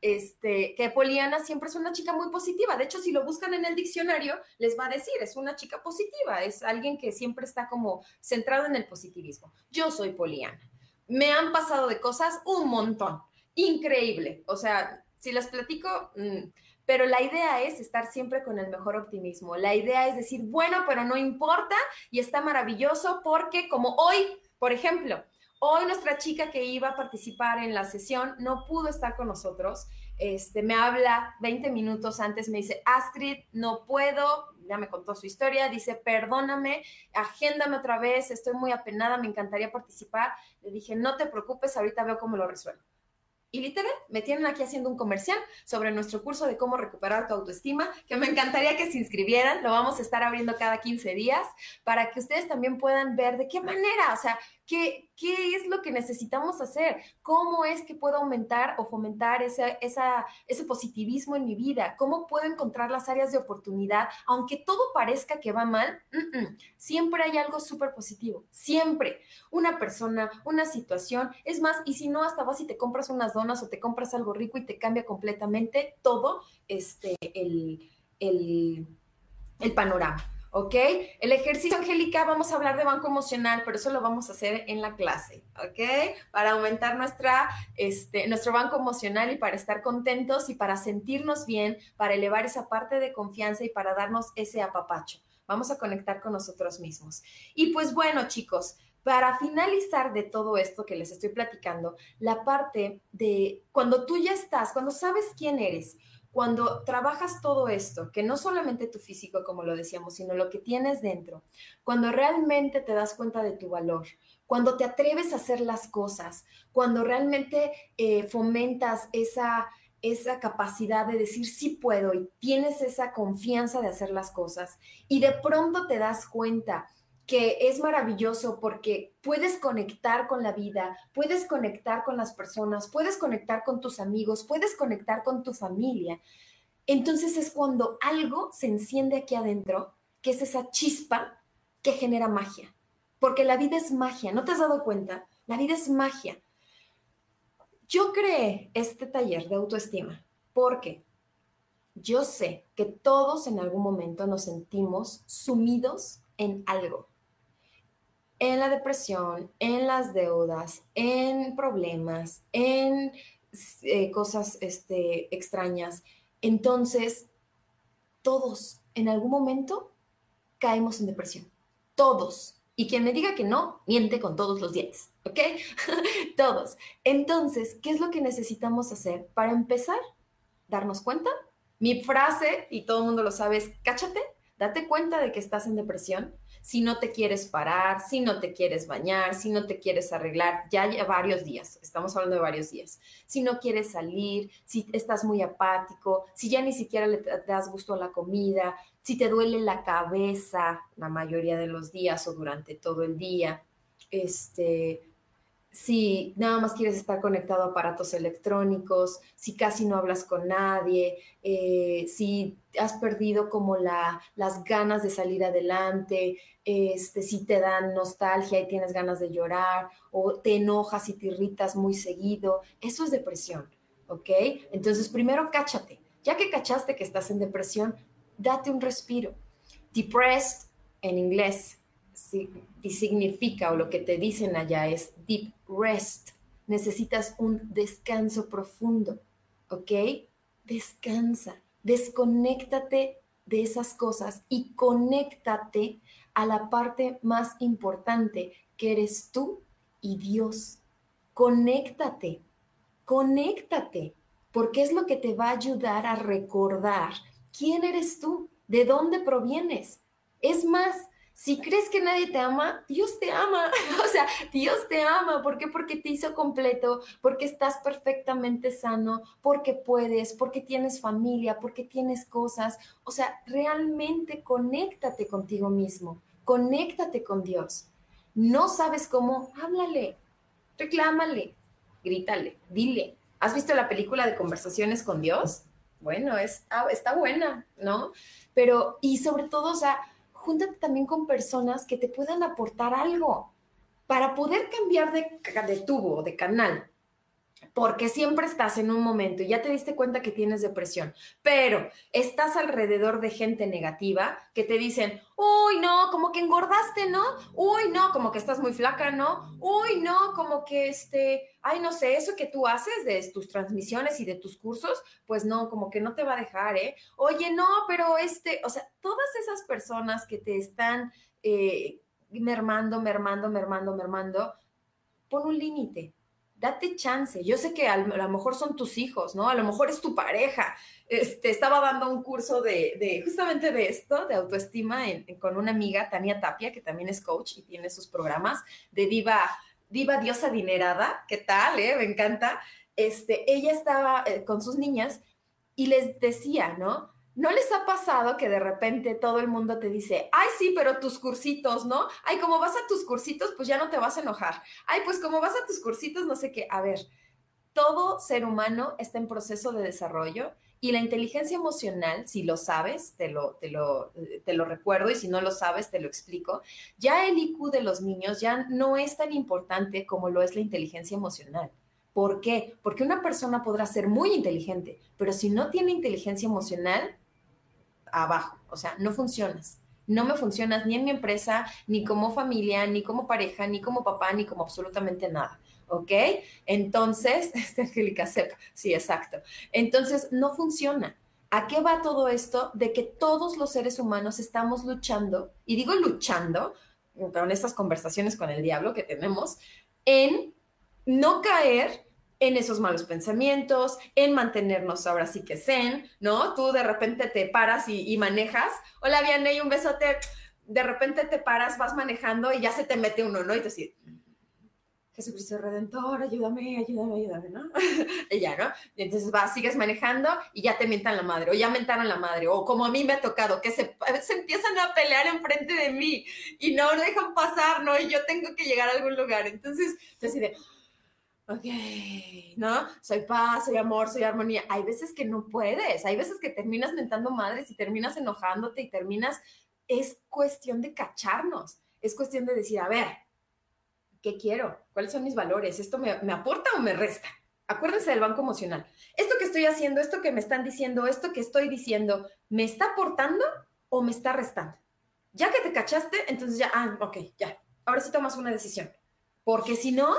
este, que Poliana siempre es una chica muy positiva. De hecho, si lo buscan en el diccionario, les va a decir, es una chica positiva, es alguien que siempre está como centrado en el positivismo. Yo soy Poliana. Me han pasado de cosas un montón. Increíble. O sea, Si les platico, mm, pero la idea es estar siempre con el mejor optimismo. La idea es decir, bueno, pero no importa y está maravilloso porque como hoy, por ejemplo, hoy nuestra chica que iba a participar en la sesión no pudo estar con nosotros. Este, me habla 20 minutos antes, me dice, Astrid, no puedo, ya me contó su historia, dice, perdóname, agéndame otra vez, estoy muy apenada, me encantaría participar. Le dije, no te preocupes, ahorita veo cómo lo resuelvo. Y literal, me tienen aquí haciendo un comercial sobre nuestro curso de cómo recuperar tu autoestima, que me encantaría que se inscribieran. Lo vamos a estar abriendo cada 15 días para que ustedes también puedan ver de qué manera, o sea, ¿Qué, ¿Qué, es lo que necesitamos hacer? ¿Cómo es que puedo aumentar o fomentar ese, esa, ese positivismo en mi vida? ¿Cómo puedo encontrar las áreas de oportunidad? Aunque todo parezca que va mal, siempre hay algo súper positivo. Siempre. Una persona, una situación. Es más, y si no, hasta vas y te compras unas donas o te compras algo rico y te cambia completamente todo este, el, el, el panorama. ¿Ok? El ejercicio, Angélica, vamos a hablar de banco emocional, pero eso lo vamos a hacer en la clase, ¿ok? Para aumentar nuestra, este, nuestro banco emocional y para estar contentos y para sentirnos bien, para elevar esa parte de confianza y para darnos ese apapacho. Vamos a conectar con nosotros mismos. Y pues bueno, chicos, para finalizar de todo esto que les estoy platicando, la parte de cuando tú ya estás, cuando sabes quién eres, cuando trabajas todo esto, que no solamente tu físico, como lo decíamos, sino lo que tienes dentro, cuando realmente te das cuenta de tu valor, cuando te atreves a hacer las cosas, cuando realmente eh, fomentas esa, esa capacidad de decir sí puedo y tienes esa confianza de hacer las cosas y de pronto te das cuenta que es maravilloso porque puedes conectar con la vida, puedes conectar con las personas, puedes conectar con tus amigos, puedes conectar con tu familia. Entonces es cuando algo se enciende aquí adentro, que es esa chispa que genera magia. Porque la vida es magia, ¿no te has dado cuenta? La vida es magia. Yo creé este taller de autoestima porque yo sé que todos en algún momento nos sentimos sumidos en algo en la depresión, en las deudas, en problemas, en eh, cosas este, extrañas. Entonces, todos en algún momento caemos en depresión. Todos. Y quien me diga que no, miente con todos los dientes, ¿ok? <laughs> todos. Entonces, ¿qué es lo que necesitamos hacer para empezar? Darnos cuenta. Mi frase, y todo el mundo lo sabe, es cáchate, date cuenta de que estás en depresión si no te quieres parar, si no te quieres bañar, si no te quieres arreglar, ya, varios días, estamos hablando de varios días, si no quieres salir, si estás muy apático, si ya ni siquiera le das gusto a la comida, si te duele la cabeza la mayoría de los días o durante todo el día, este, si nada más quieres estar conectado a aparatos electrónicos, si casi no hablas con nadie, eh, si has perdido como la, las ganas de salir adelante, este, si te dan nostalgia y tienes ganas de llorar, o te enojas y te irritas muy seguido, eso es depresión, ¿ok? Entonces, primero cáchate. Ya que cachaste que estás en depresión, date un respiro. Depressed en inglés significa o lo que te dicen allá es deep rest. Necesitas un descanso profundo, ¿ok? Descansa, desconéctate de esas cosas y conéctate a la parte más importante que eres tú y Dios. Conéctate, conéctate, porque es lo que te va a ayudar a recordar quién eres tú, de dónde provienes. Es más, si crees que nadie te ama, Dios te ama. <laughs> O sea, Dios te ama. ¿Por qué? Porque te hizo completo, porque estás perfectamente sano, porque puedes, porque tienes familia, porque tienes cosas. O sea, realmente conéctate contigo mismo, conéctate con Dios. No sabes cómo, háblale, reclámale, grítale, dile. ¿Has visto la película de conversaciones con Dios? Bueno, está, está buena, ¿no? Pero, y sobre todo, o sea, júntate también con personas que te puedan aportar algo para poder cambiar de, de tubo, de canal. Porque siempre estás en un momento y ya te diste cuenta que tienes depresión, pero estás alrededor de gente negativa que te dicen, uy, no, como que engordaste, ¿no? Uy, no, como que estás muy flaca, ¿no? Uy, no, como que este, ay, no sé, eso que tú haces de tus transmisiones y de tus cursos, pues no, como que no te va a dejar, ¿eh? Oye, no, pero este, o sea, todas esas personas que te están eh, mermando, mermando, mermando, mermando, pon un límite date chance. Yo sé que a lo mejor son tus hijos, ¿no? A lo mejor es tu pareja. Este, estaba dando un curso de, justamente de esto, de autoestima, con una amiga, Tania Tapia, que también es coach y tiene sus programas de diva, diva diosa adinerada. ¿Qué tal? Eh? Me encanta. Este, ella estaba eh, con sus niñas y les decía, ¿no? ¿No les ha pasado que de repente todo el mundo te dice, ay, sí, pero tus cursitos, ¿no? Ay, como vas a tus cursitos, pues ya no te vas a enojar. Ay, pues como vas a tus cursitos, no sé qué. A ver, todo ser humano está en proceso de desarrollo y la inteligencia emocional, si lo sabes, te lo, te lo, te lo recuerdo y si no lo sabes, te lo explico. Ya el IQ de los niños ya no es tan importante como lo es la inteligencia emocional. ¿Por qué? Porque una persona podrá ser muy inteligente, pero si no tiene inteligencia emocional, abajo, o sea, no funcionas. No me funcionas ni en mi empresa, ni como familia, ni como pareja, ni como papá, ni como absolutamente nada. ¿Ok? Entonces, <laughs> este Angélica sepa, sí, exacto. Entonces, no funciona. ¿A qué va todo esto? De que todos los seres humanos estamos luchando, y digo luchando, con estas conversaciones con el diablo que tenemos, en no caer en esos malos pensamientos, en mantenernos ahora sí que zen, ¿no? Tú de repente te paras y, manejas. Hola, Vianney, un besote. De repente te paras, vas manejando y ya se te mete uno, ¿no? Y te dices, Jesucristo Redentor, ayúdame, ayúdame, ayúdame, ¿no? <laughs> y ya, ¿no? Y entonces vas, sigues manejando y ya te mientan la madre, o ya mentaron la madre, o como a mí me ha tocado, que se, empiezan a pelear enfrente de mí y no dejan pasar, ¿no? Y yo tengo que llegar a algún lugar. Entonces, yo así de, ok, ¿no? Soy paz, soy amor, soy armonía. Hay veces que no puedes, hay veces que terminas mentando madres y terminas enojándote y terminas, es cuestión de cacharnos, es cuestión de decir, a ver, ¿qué quiero? ¿Cuáles son mis valores? ¿Esto me, me aporta o me resta? Acuérdense del banco emocional. Esto que estoy haciendo, esto que me están diciendo, esto que estoy diciendo, ¿me está aportando o me está restando? Ya que te cachaste, entonces ya, ah, ok, ya, ahora sí tomas una decisión. Porque si no,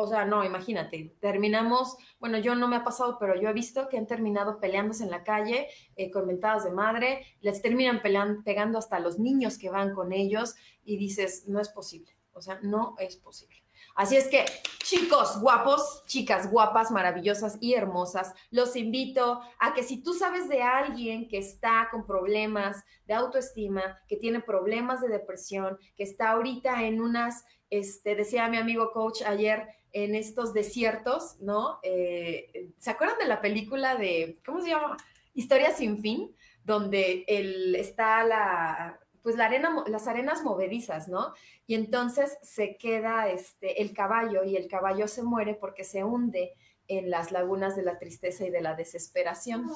o sea, no, imagínate, terminamos, bueno, yo no me ha pasado, pero yo he visto que han terminado peleándose en la calle eh, con mentadas de madre, les terminan peleando, pegando hasta los niños que van con ellos y dices, no es posible, o sea, no es posible. Así es que, chicos guapos, chicas guapas, maravillosas y hermosas, los invito a que si tú sabes de alguien que está con problemas de autoestima, que tiene problemas de depresión, que está ahorita en unas, este, decía mi amigo coach ayer, en estos desiertos, ¿no? Eh, ¿Se acuerdan de la película de, ¿cómo se llama? Historia sin fin, donde el, está la, pues la arena, las arenas movedizas, ¿no? Y entonces se queda este, el caballo y el caballo se muere porque se hunde en las lagunas de la tristeza y de la desesperación.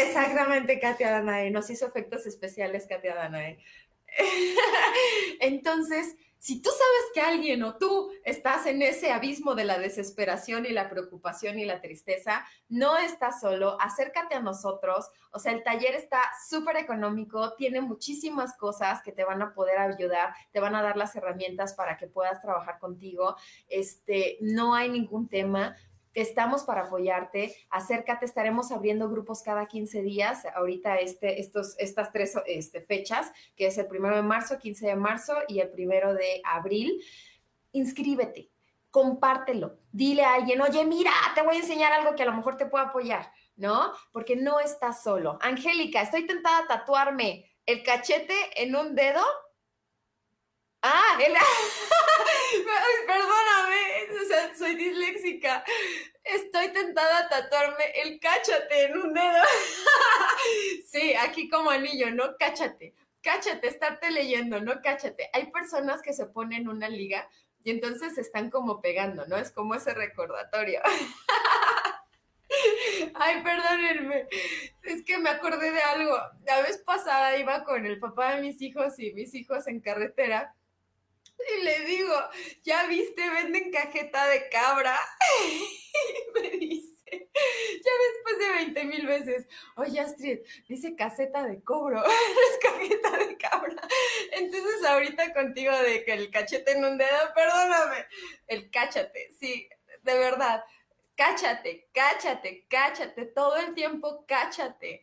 Exactamente, Katia Danae, nos hizo efectos especiales Katia Danae. <laughs> entonces, si tú sabes que alguien o tú estás en ese abismo de la desesperación y la preocupación y la tristeza, no estás solo, acércate a nosotros. O sea, el taller está súper económico, tiene muchísimas cosas que te van a poder ayudar, te van a dar las herramientas para que puedas trabajar contigo. Este, no hay ningún tema Estamos para apoyarte. Acércate, estaremos abriendo grupos cada 15 días. Ahorita este, estos, estas tres este, fechas, que es el primero de marzo, 15 de marzo y el primero de abril. Inscríbete, compártelo. Dile a alguien, oye, mira, te voy a enseñar algo que a lo mejor te puede apoyar, ¿no? Porque no estás solo. Angélica, estoy tentada a tatuarme el cachete en un dedo. Ah, el... <laughs> perdóname, soy disléxica. Estoy tentada a tatuarme el cáchate en un dedo. <laughs> sí, aquí como anillo, ¿no? Cáchate. Cáchate, estarte leyendo, ¿no? Cáchate. Hay personas que se ponen una liga y entonces están como pegando, ¿no? Es como ese recordatorio. <laughs> Ay, perdónenme. Es que me acordé de algo. La vez pasada iba con el papá de mis hijos y mis hijos en carretera Y le digo, ¿ya viste? Venden cajeta de cabra. Y <laughs> me dice, ya después de 20 mil veces, oye Astrid, dice caseta de cobro, <laughs> es cajeta de cabra. Entonces ahorita contigo de que el cachete en un dedo, perdóname, el cáchate, sí, de verdad, cáchate, cáchate, cáchate, todo el tiempo cáchate.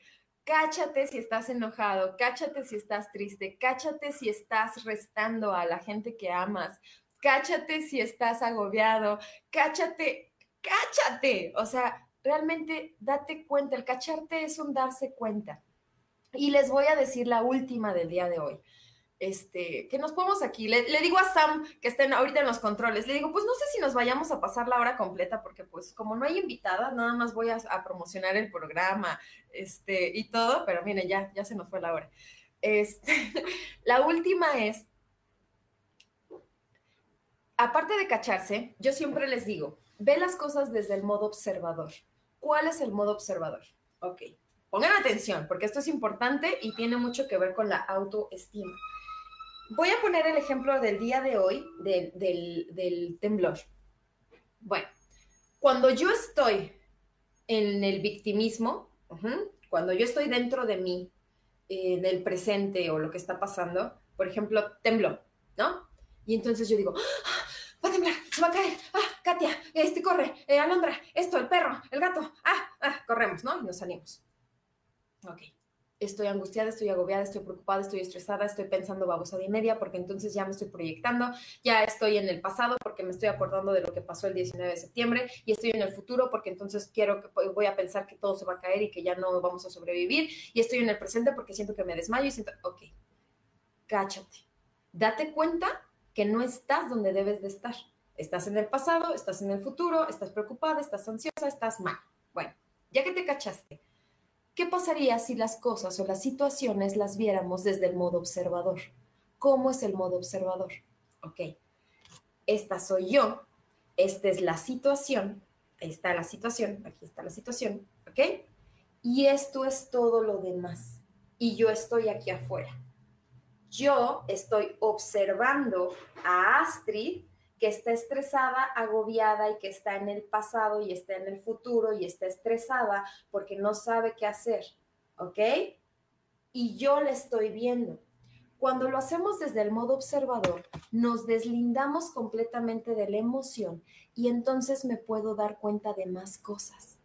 Cáchate si estás enojado, cáchate si estás triste, cáchate si estás restando a la gente que amas, cáchate si estás agobiado, cáchate, cáchate. O sea, realmente date cuenta, el cacharte es un darse cuenta. Y les voy a decir la última del día de hoy este, que nos ponemos aquí. Le, digo a Sam, que estén ahorita en los controles, le digo, pues no sé si nos vayamos a pasar la hora completa, porque pues como no hay invitada, nada más voy a, promocionar el programa, este, y todo, pero miren, ya, ya se nos fue la hora. Este, <laughs> la última es, aparte de cacharse, yo siempre les digo, ve las cosas desde el modo observador. ¿Cuál es el modo observador? Ok, pongan atención, porque esto es importante y tiene mucho que ver con la autoestima. Voy a poner el ejemplo del día de hoy, del, temblor. Bueno, cuando yo estoy en el victimismo, cuando yo estoy dentro de mí, eh, del presente o lo que está pasando, por ejemplo, tembló, ¿no? Y entonces yo digo, ¡Ah! va a temblar, se va a caer, ah, Katia, este corre, eh, Alondra, esto, el perro, el gato, ah, ah, corremos, ¿no? Y nos salimos. Ok estoy angustiada, estoy agobiada, estoy preocupada, estoy estresada, estoy pensando babosada y media, porque entonces ya me estoy proyectando, ya estoy en el pasado porque me estoy acordando de lo que pasó el 19 de septiembre y estoy en el futuro porque entonces quiero que voy a pensar que todo se va a caer y que ya no vamos a sobrevivir y estoy en el presente porque siento que me desmayo y siento, ok, cáchate, date cuenta que no estás donde debes de estar. Estás en el pasado, estás en el futuro, estás preocupada, estás ansiosa, estás mal. Bueno, ya que te cachaste, ¿Qué pasaría si las cosas o las situaciones las viéramos desde el modo observador? ¿Cómo es el modo observador? Ok, esta soy yo, esta es la situación, ahí está la situación, aquí está la situación, ¿ok? Y esto es todo lo demás. Y yo estoy aquí afuera. Yo estoy observando a Astrid que está estresada, agobiada y que está en el pasado y está en el futuro y está estresada porque no sabe qué hacer, ¿ok? Y yo le estoy viendo. Cuando lo hacemos desde el modo observador, nos deslindamos completamente de la emoción y entonces me puedo dar cuenta de más cosas.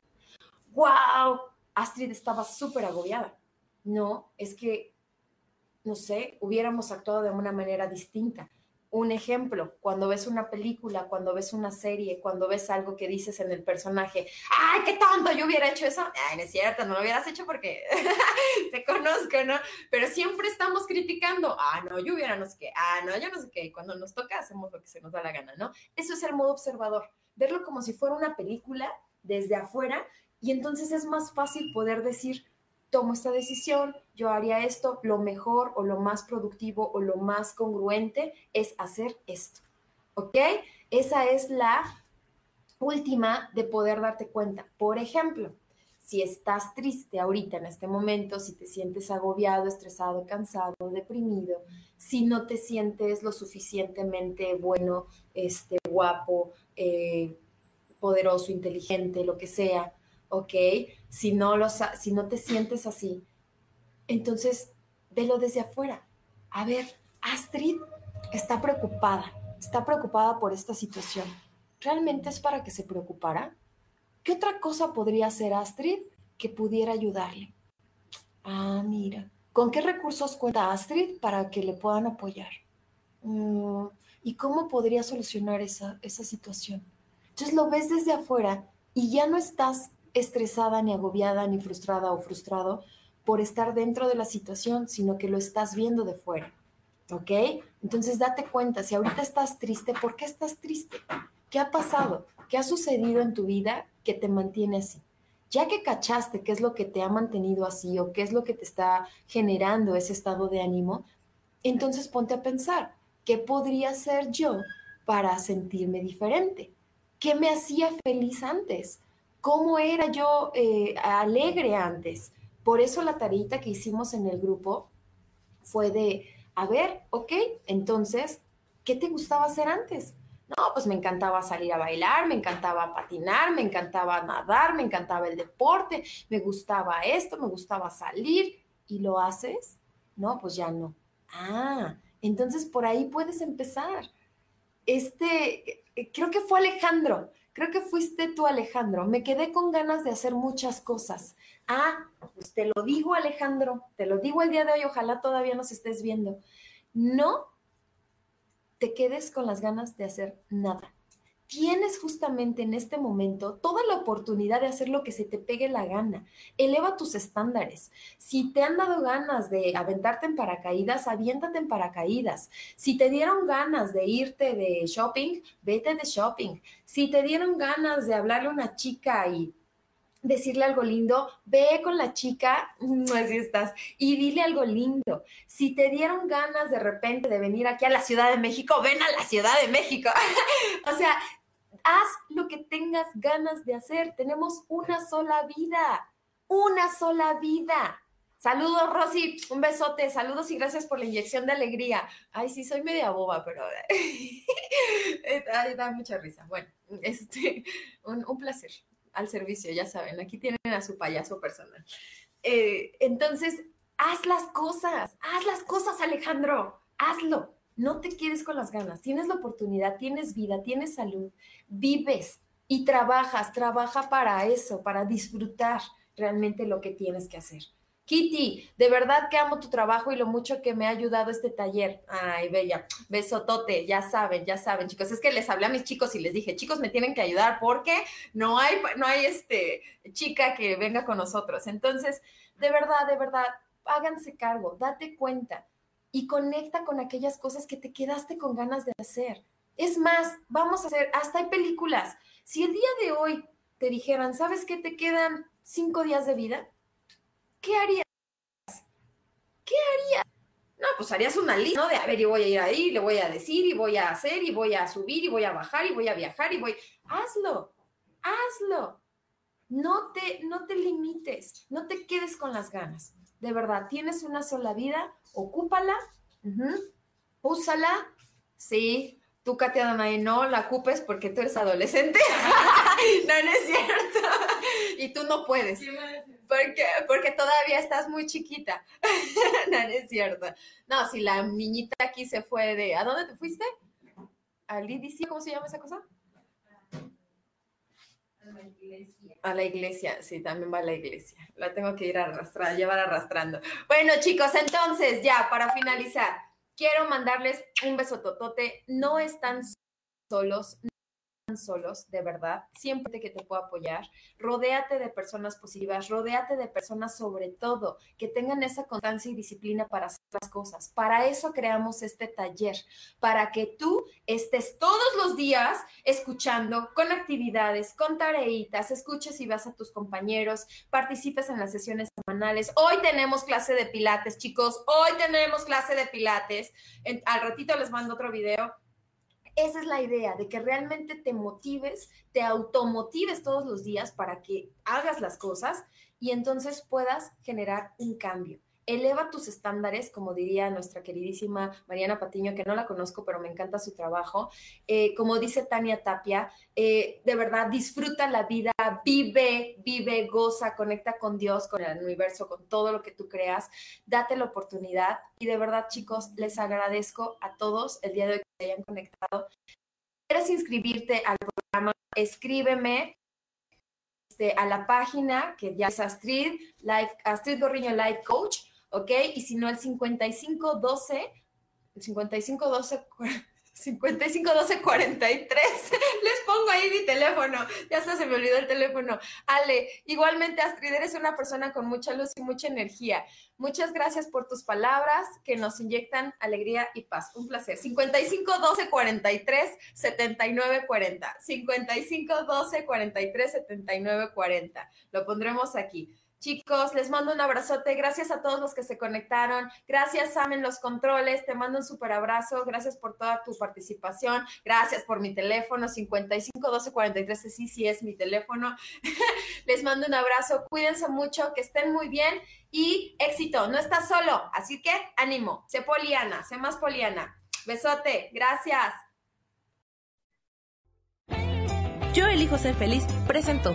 ¡Wow! Astrid estaba súper agobiada. No, es que, no sé, hubiéramos actuado de una manera distinta un ejemplo, cuando ves una película, cuando ves una serie, cuando ves algo que dices en el personaje, ¡ay, qué tonto! Yo hubiera hecho eso. Ay, no es cierto, no lo hubieras hecho porque <laughs> te conozco, ¿no? Pero siempre estamos criticando, ah, no, yo hubiera no sé qué, ah, no, yo no sé qué. Y cuando nos toca, hacemos lo que se nos da la gana, ¿no? Eso es el modo observador, verlo como si fuera una película desde afuera y entonces es más fácil poder decir, tomo esta decisión, yo haría esto, lo mejor o lo más productivo o lo más congruente es hacer esto. ¿Ok? Esa es la última de poder darte cuenta. Por ejemplo, si estás triste ahorita en este momento, si te sientes agobiado, estresado, cansado, deprimido, si no te sientes lo suficientemente bueno, este, guapo, eh, poderoso, inteligente, lo que sea, ¿ok? Si no, si no te sientes así, entonces velo desde afuera. A ver, Astrid está preocupada, está preocupada por esta situación. ¿Realmente es para que se preocupara? ¿Qué otra cosa podría hacer Astrid que pudiera ayudarle? Ah, mira, ¿con qué recursos cuenta Astrid para que le puedan apoyar? Mm, ¿Y cómo podría solucionar esa, esa situación? Entonces lo ves desde afuera y ya no estás estresada, ni agobiada, ni frustrada o frustrado por estar dentro de la situación, sino que lo estás viendo de fuera. ¿Ok? Entonces date cuenta, si ahorita estás triste, ¿por qué estás triste? ¿Qué ha pasado? ¿Qué ha sucedido en tu vida que te mantiene así? Ya que cachaste qué es lo que te ha mantenido así o qué es lo que te está generando ese estado de ánimo, entonces ponte a pensar, ¿qué podría hacer yo para sentirme diferente? ¿Qué me hacía feliz antes? Cómo era yo eh, alegre antes. Por eso la tarita que hicimos en el grupo fue de, a ver, ok, entonces ¿qué te gustaba hacer antes? No, pues me encantaba salir a bailar, me encantaba patinar, me encantaba nadar, me encantaba el deporte, me gustaba esto, me gustaba salir. ¿Y lo haces? No, pues ya no. Ah, entonces por ahí puedes empezar. Este, eh, creo que fue Alejandro, creo que fuiste tú Alejandro. Me quedé con ganas de hacer muchas cosas. Ah, pues te lo digo Alejandro, te lo digo el día de hoy, ojalá todavía nos estés viendo. No te quedes con las ganas de hacer nada. Tienes justamente en este momento toda la oportunidad de hacer lo que se te pegue la gana. Eleva tus estándares. Si te han dado ganas de aventarte en paracaídas, aviéntate en paracaídas. Si te dieron ganas de irte de shopping, vete de shopping. Si te dieron ganas de hablarle a una chica y decirle algo lindo, ve con la chica, así estás, y dile algo lindo. Si te dieron ganas de repente de venir aquí a la Ciudad de México, ven a la Ciudad de México. <laughs> o sea, haz lo que tengas ganas de hacer. Tenemos una sola vida, una sola vida. Saludos, Rosy, un besote, saludos y gracias por la inyección de alegría. Ay, sí, soy media boba, pero <laughs> da mucha risa. Bueno, este, un placer al servicio, ya saben, aquí tienen a su payaso personal. Eh, entonces, haz las cosas, haz las cosas, Alejandro, hazlo. No te quedes con las ganas, tienes la oportunidad, tienes vida, tienes salud, vives y trabajas, trabaja para eso, para disfrutar realmente lo que tienes que hacer. Kitty, de verdad que amo tu trabajo y lo mucho que me ha ayudado este taller. Ay, bella, besotote, ya saben, ya saben, chicos. Es que les hablé a mis chicos y les dije, chicos, me tienen que ayudar porque no hay, no hay este chica que venga con nosotros. Entonces, de verdad, de verdad, háganse cargo, date cuenta y conecta con aquellas cosas que te quedaste con ganas de hacer. Es más, vamos a hacer, hasta hay películas. Si el día de hoy te dijeran, ¿sabes qué? Te quedan cinco días de vida ¿qué harías? ¿Qué harías? No, pues harías una lista, ¿no? De, a ver, yo voy a ir ahí, le voy a decir, y voy a hacer, y voy a subir, y voy a bajar, y voy a viajar, y voy... Hazlo, hazlo. No te, no te limites, no te quedes con las ganas. De verdad, tienes una sola vida, ocúpala, úsala, sí, tú, Katia Danae, no la ocupes porque tú eres adolescente. <laughs> no es cierto. Y tú no puedes. Porque, porque todavía estás muy chiquita. <laughs> no, no es cierto. No, si la niñita aquí se fue de. ¿A dónde te fuiste? ¿Al IDC? ¿Cómo se llama esa cosa? A la iglesia. A la iglesia, sí, también va a la iglesia. La tengo que ir a arrastrar, llevar arrastrando. Bueno, chicos, entonces, ya, para finalizar, quiero mandarles un beso totote. No están solos, solos, de verdad, siempre que te puedo apoyar. Rodéate de personas positivas, rodéate de personas sobre todo que tengan esa constancia y disciplina para hacer las cosas. Para eso creamos este taller, para que tú estés todos los días escuchando con actividades, con tareitas, escuches y vas a tus compañeros, participes en las sesiones semanales. Hoy tenemos clase de pilates, chicos, hoy tenemos clase de pilates. al ratito les mando otro video esa es la idea, de que realmente te motives, te automotives todos los días para que hagas las cosas y entonces puedas generar un cambio. Eleva tus estándares, como diría nuestra queridísima Mariana Patiño, que no la conozco, pero me encanta su trabajo. Eh, como dice Tania Tapia, eh, de verdad, disfruta la vida, vive, vive, goza, conecta con Dios, con el universo, con todo lo que tú creas. Date la oportunidad. Y de verdad, chicos, les agradezco a todos el día de hoy que se hayan conectado. Quieres inscribirte al programa, escríbeme este, a la página que ya es Astrid, Astrid Gorriño Life Coach ¿ok? Y si no, el 5512, 5512, 5512 43. Les pongo ahí mi teléfono. Ya hasta se me olvidó el teléfono. Ale, igualmente Astrid, eres una persona con mucha luz y mucha energía. Muchas gracias por tus palabras que nos inyectan alegría y paz. Un placer. 5512 43 79 40. 5512 43 79 40. Lo pondremos aquí. Chicos, les mando un abrazote. Gracias a todos los que se conectaron. Gracias, Sam, en los controles. Te mando un súper abrazo. Gracias por toda tu participación. Gracias por mi teléfono 55 12 43. Sí, sí, es mi teléfono. <laughs> les mando un abrazo. Cuídense mucho, que estén muy bien y éxito. No estás solo. Así que ánimo. Sé poliana, sé más poliana. Besote, gracias. Yo elijo ser feliz presentó.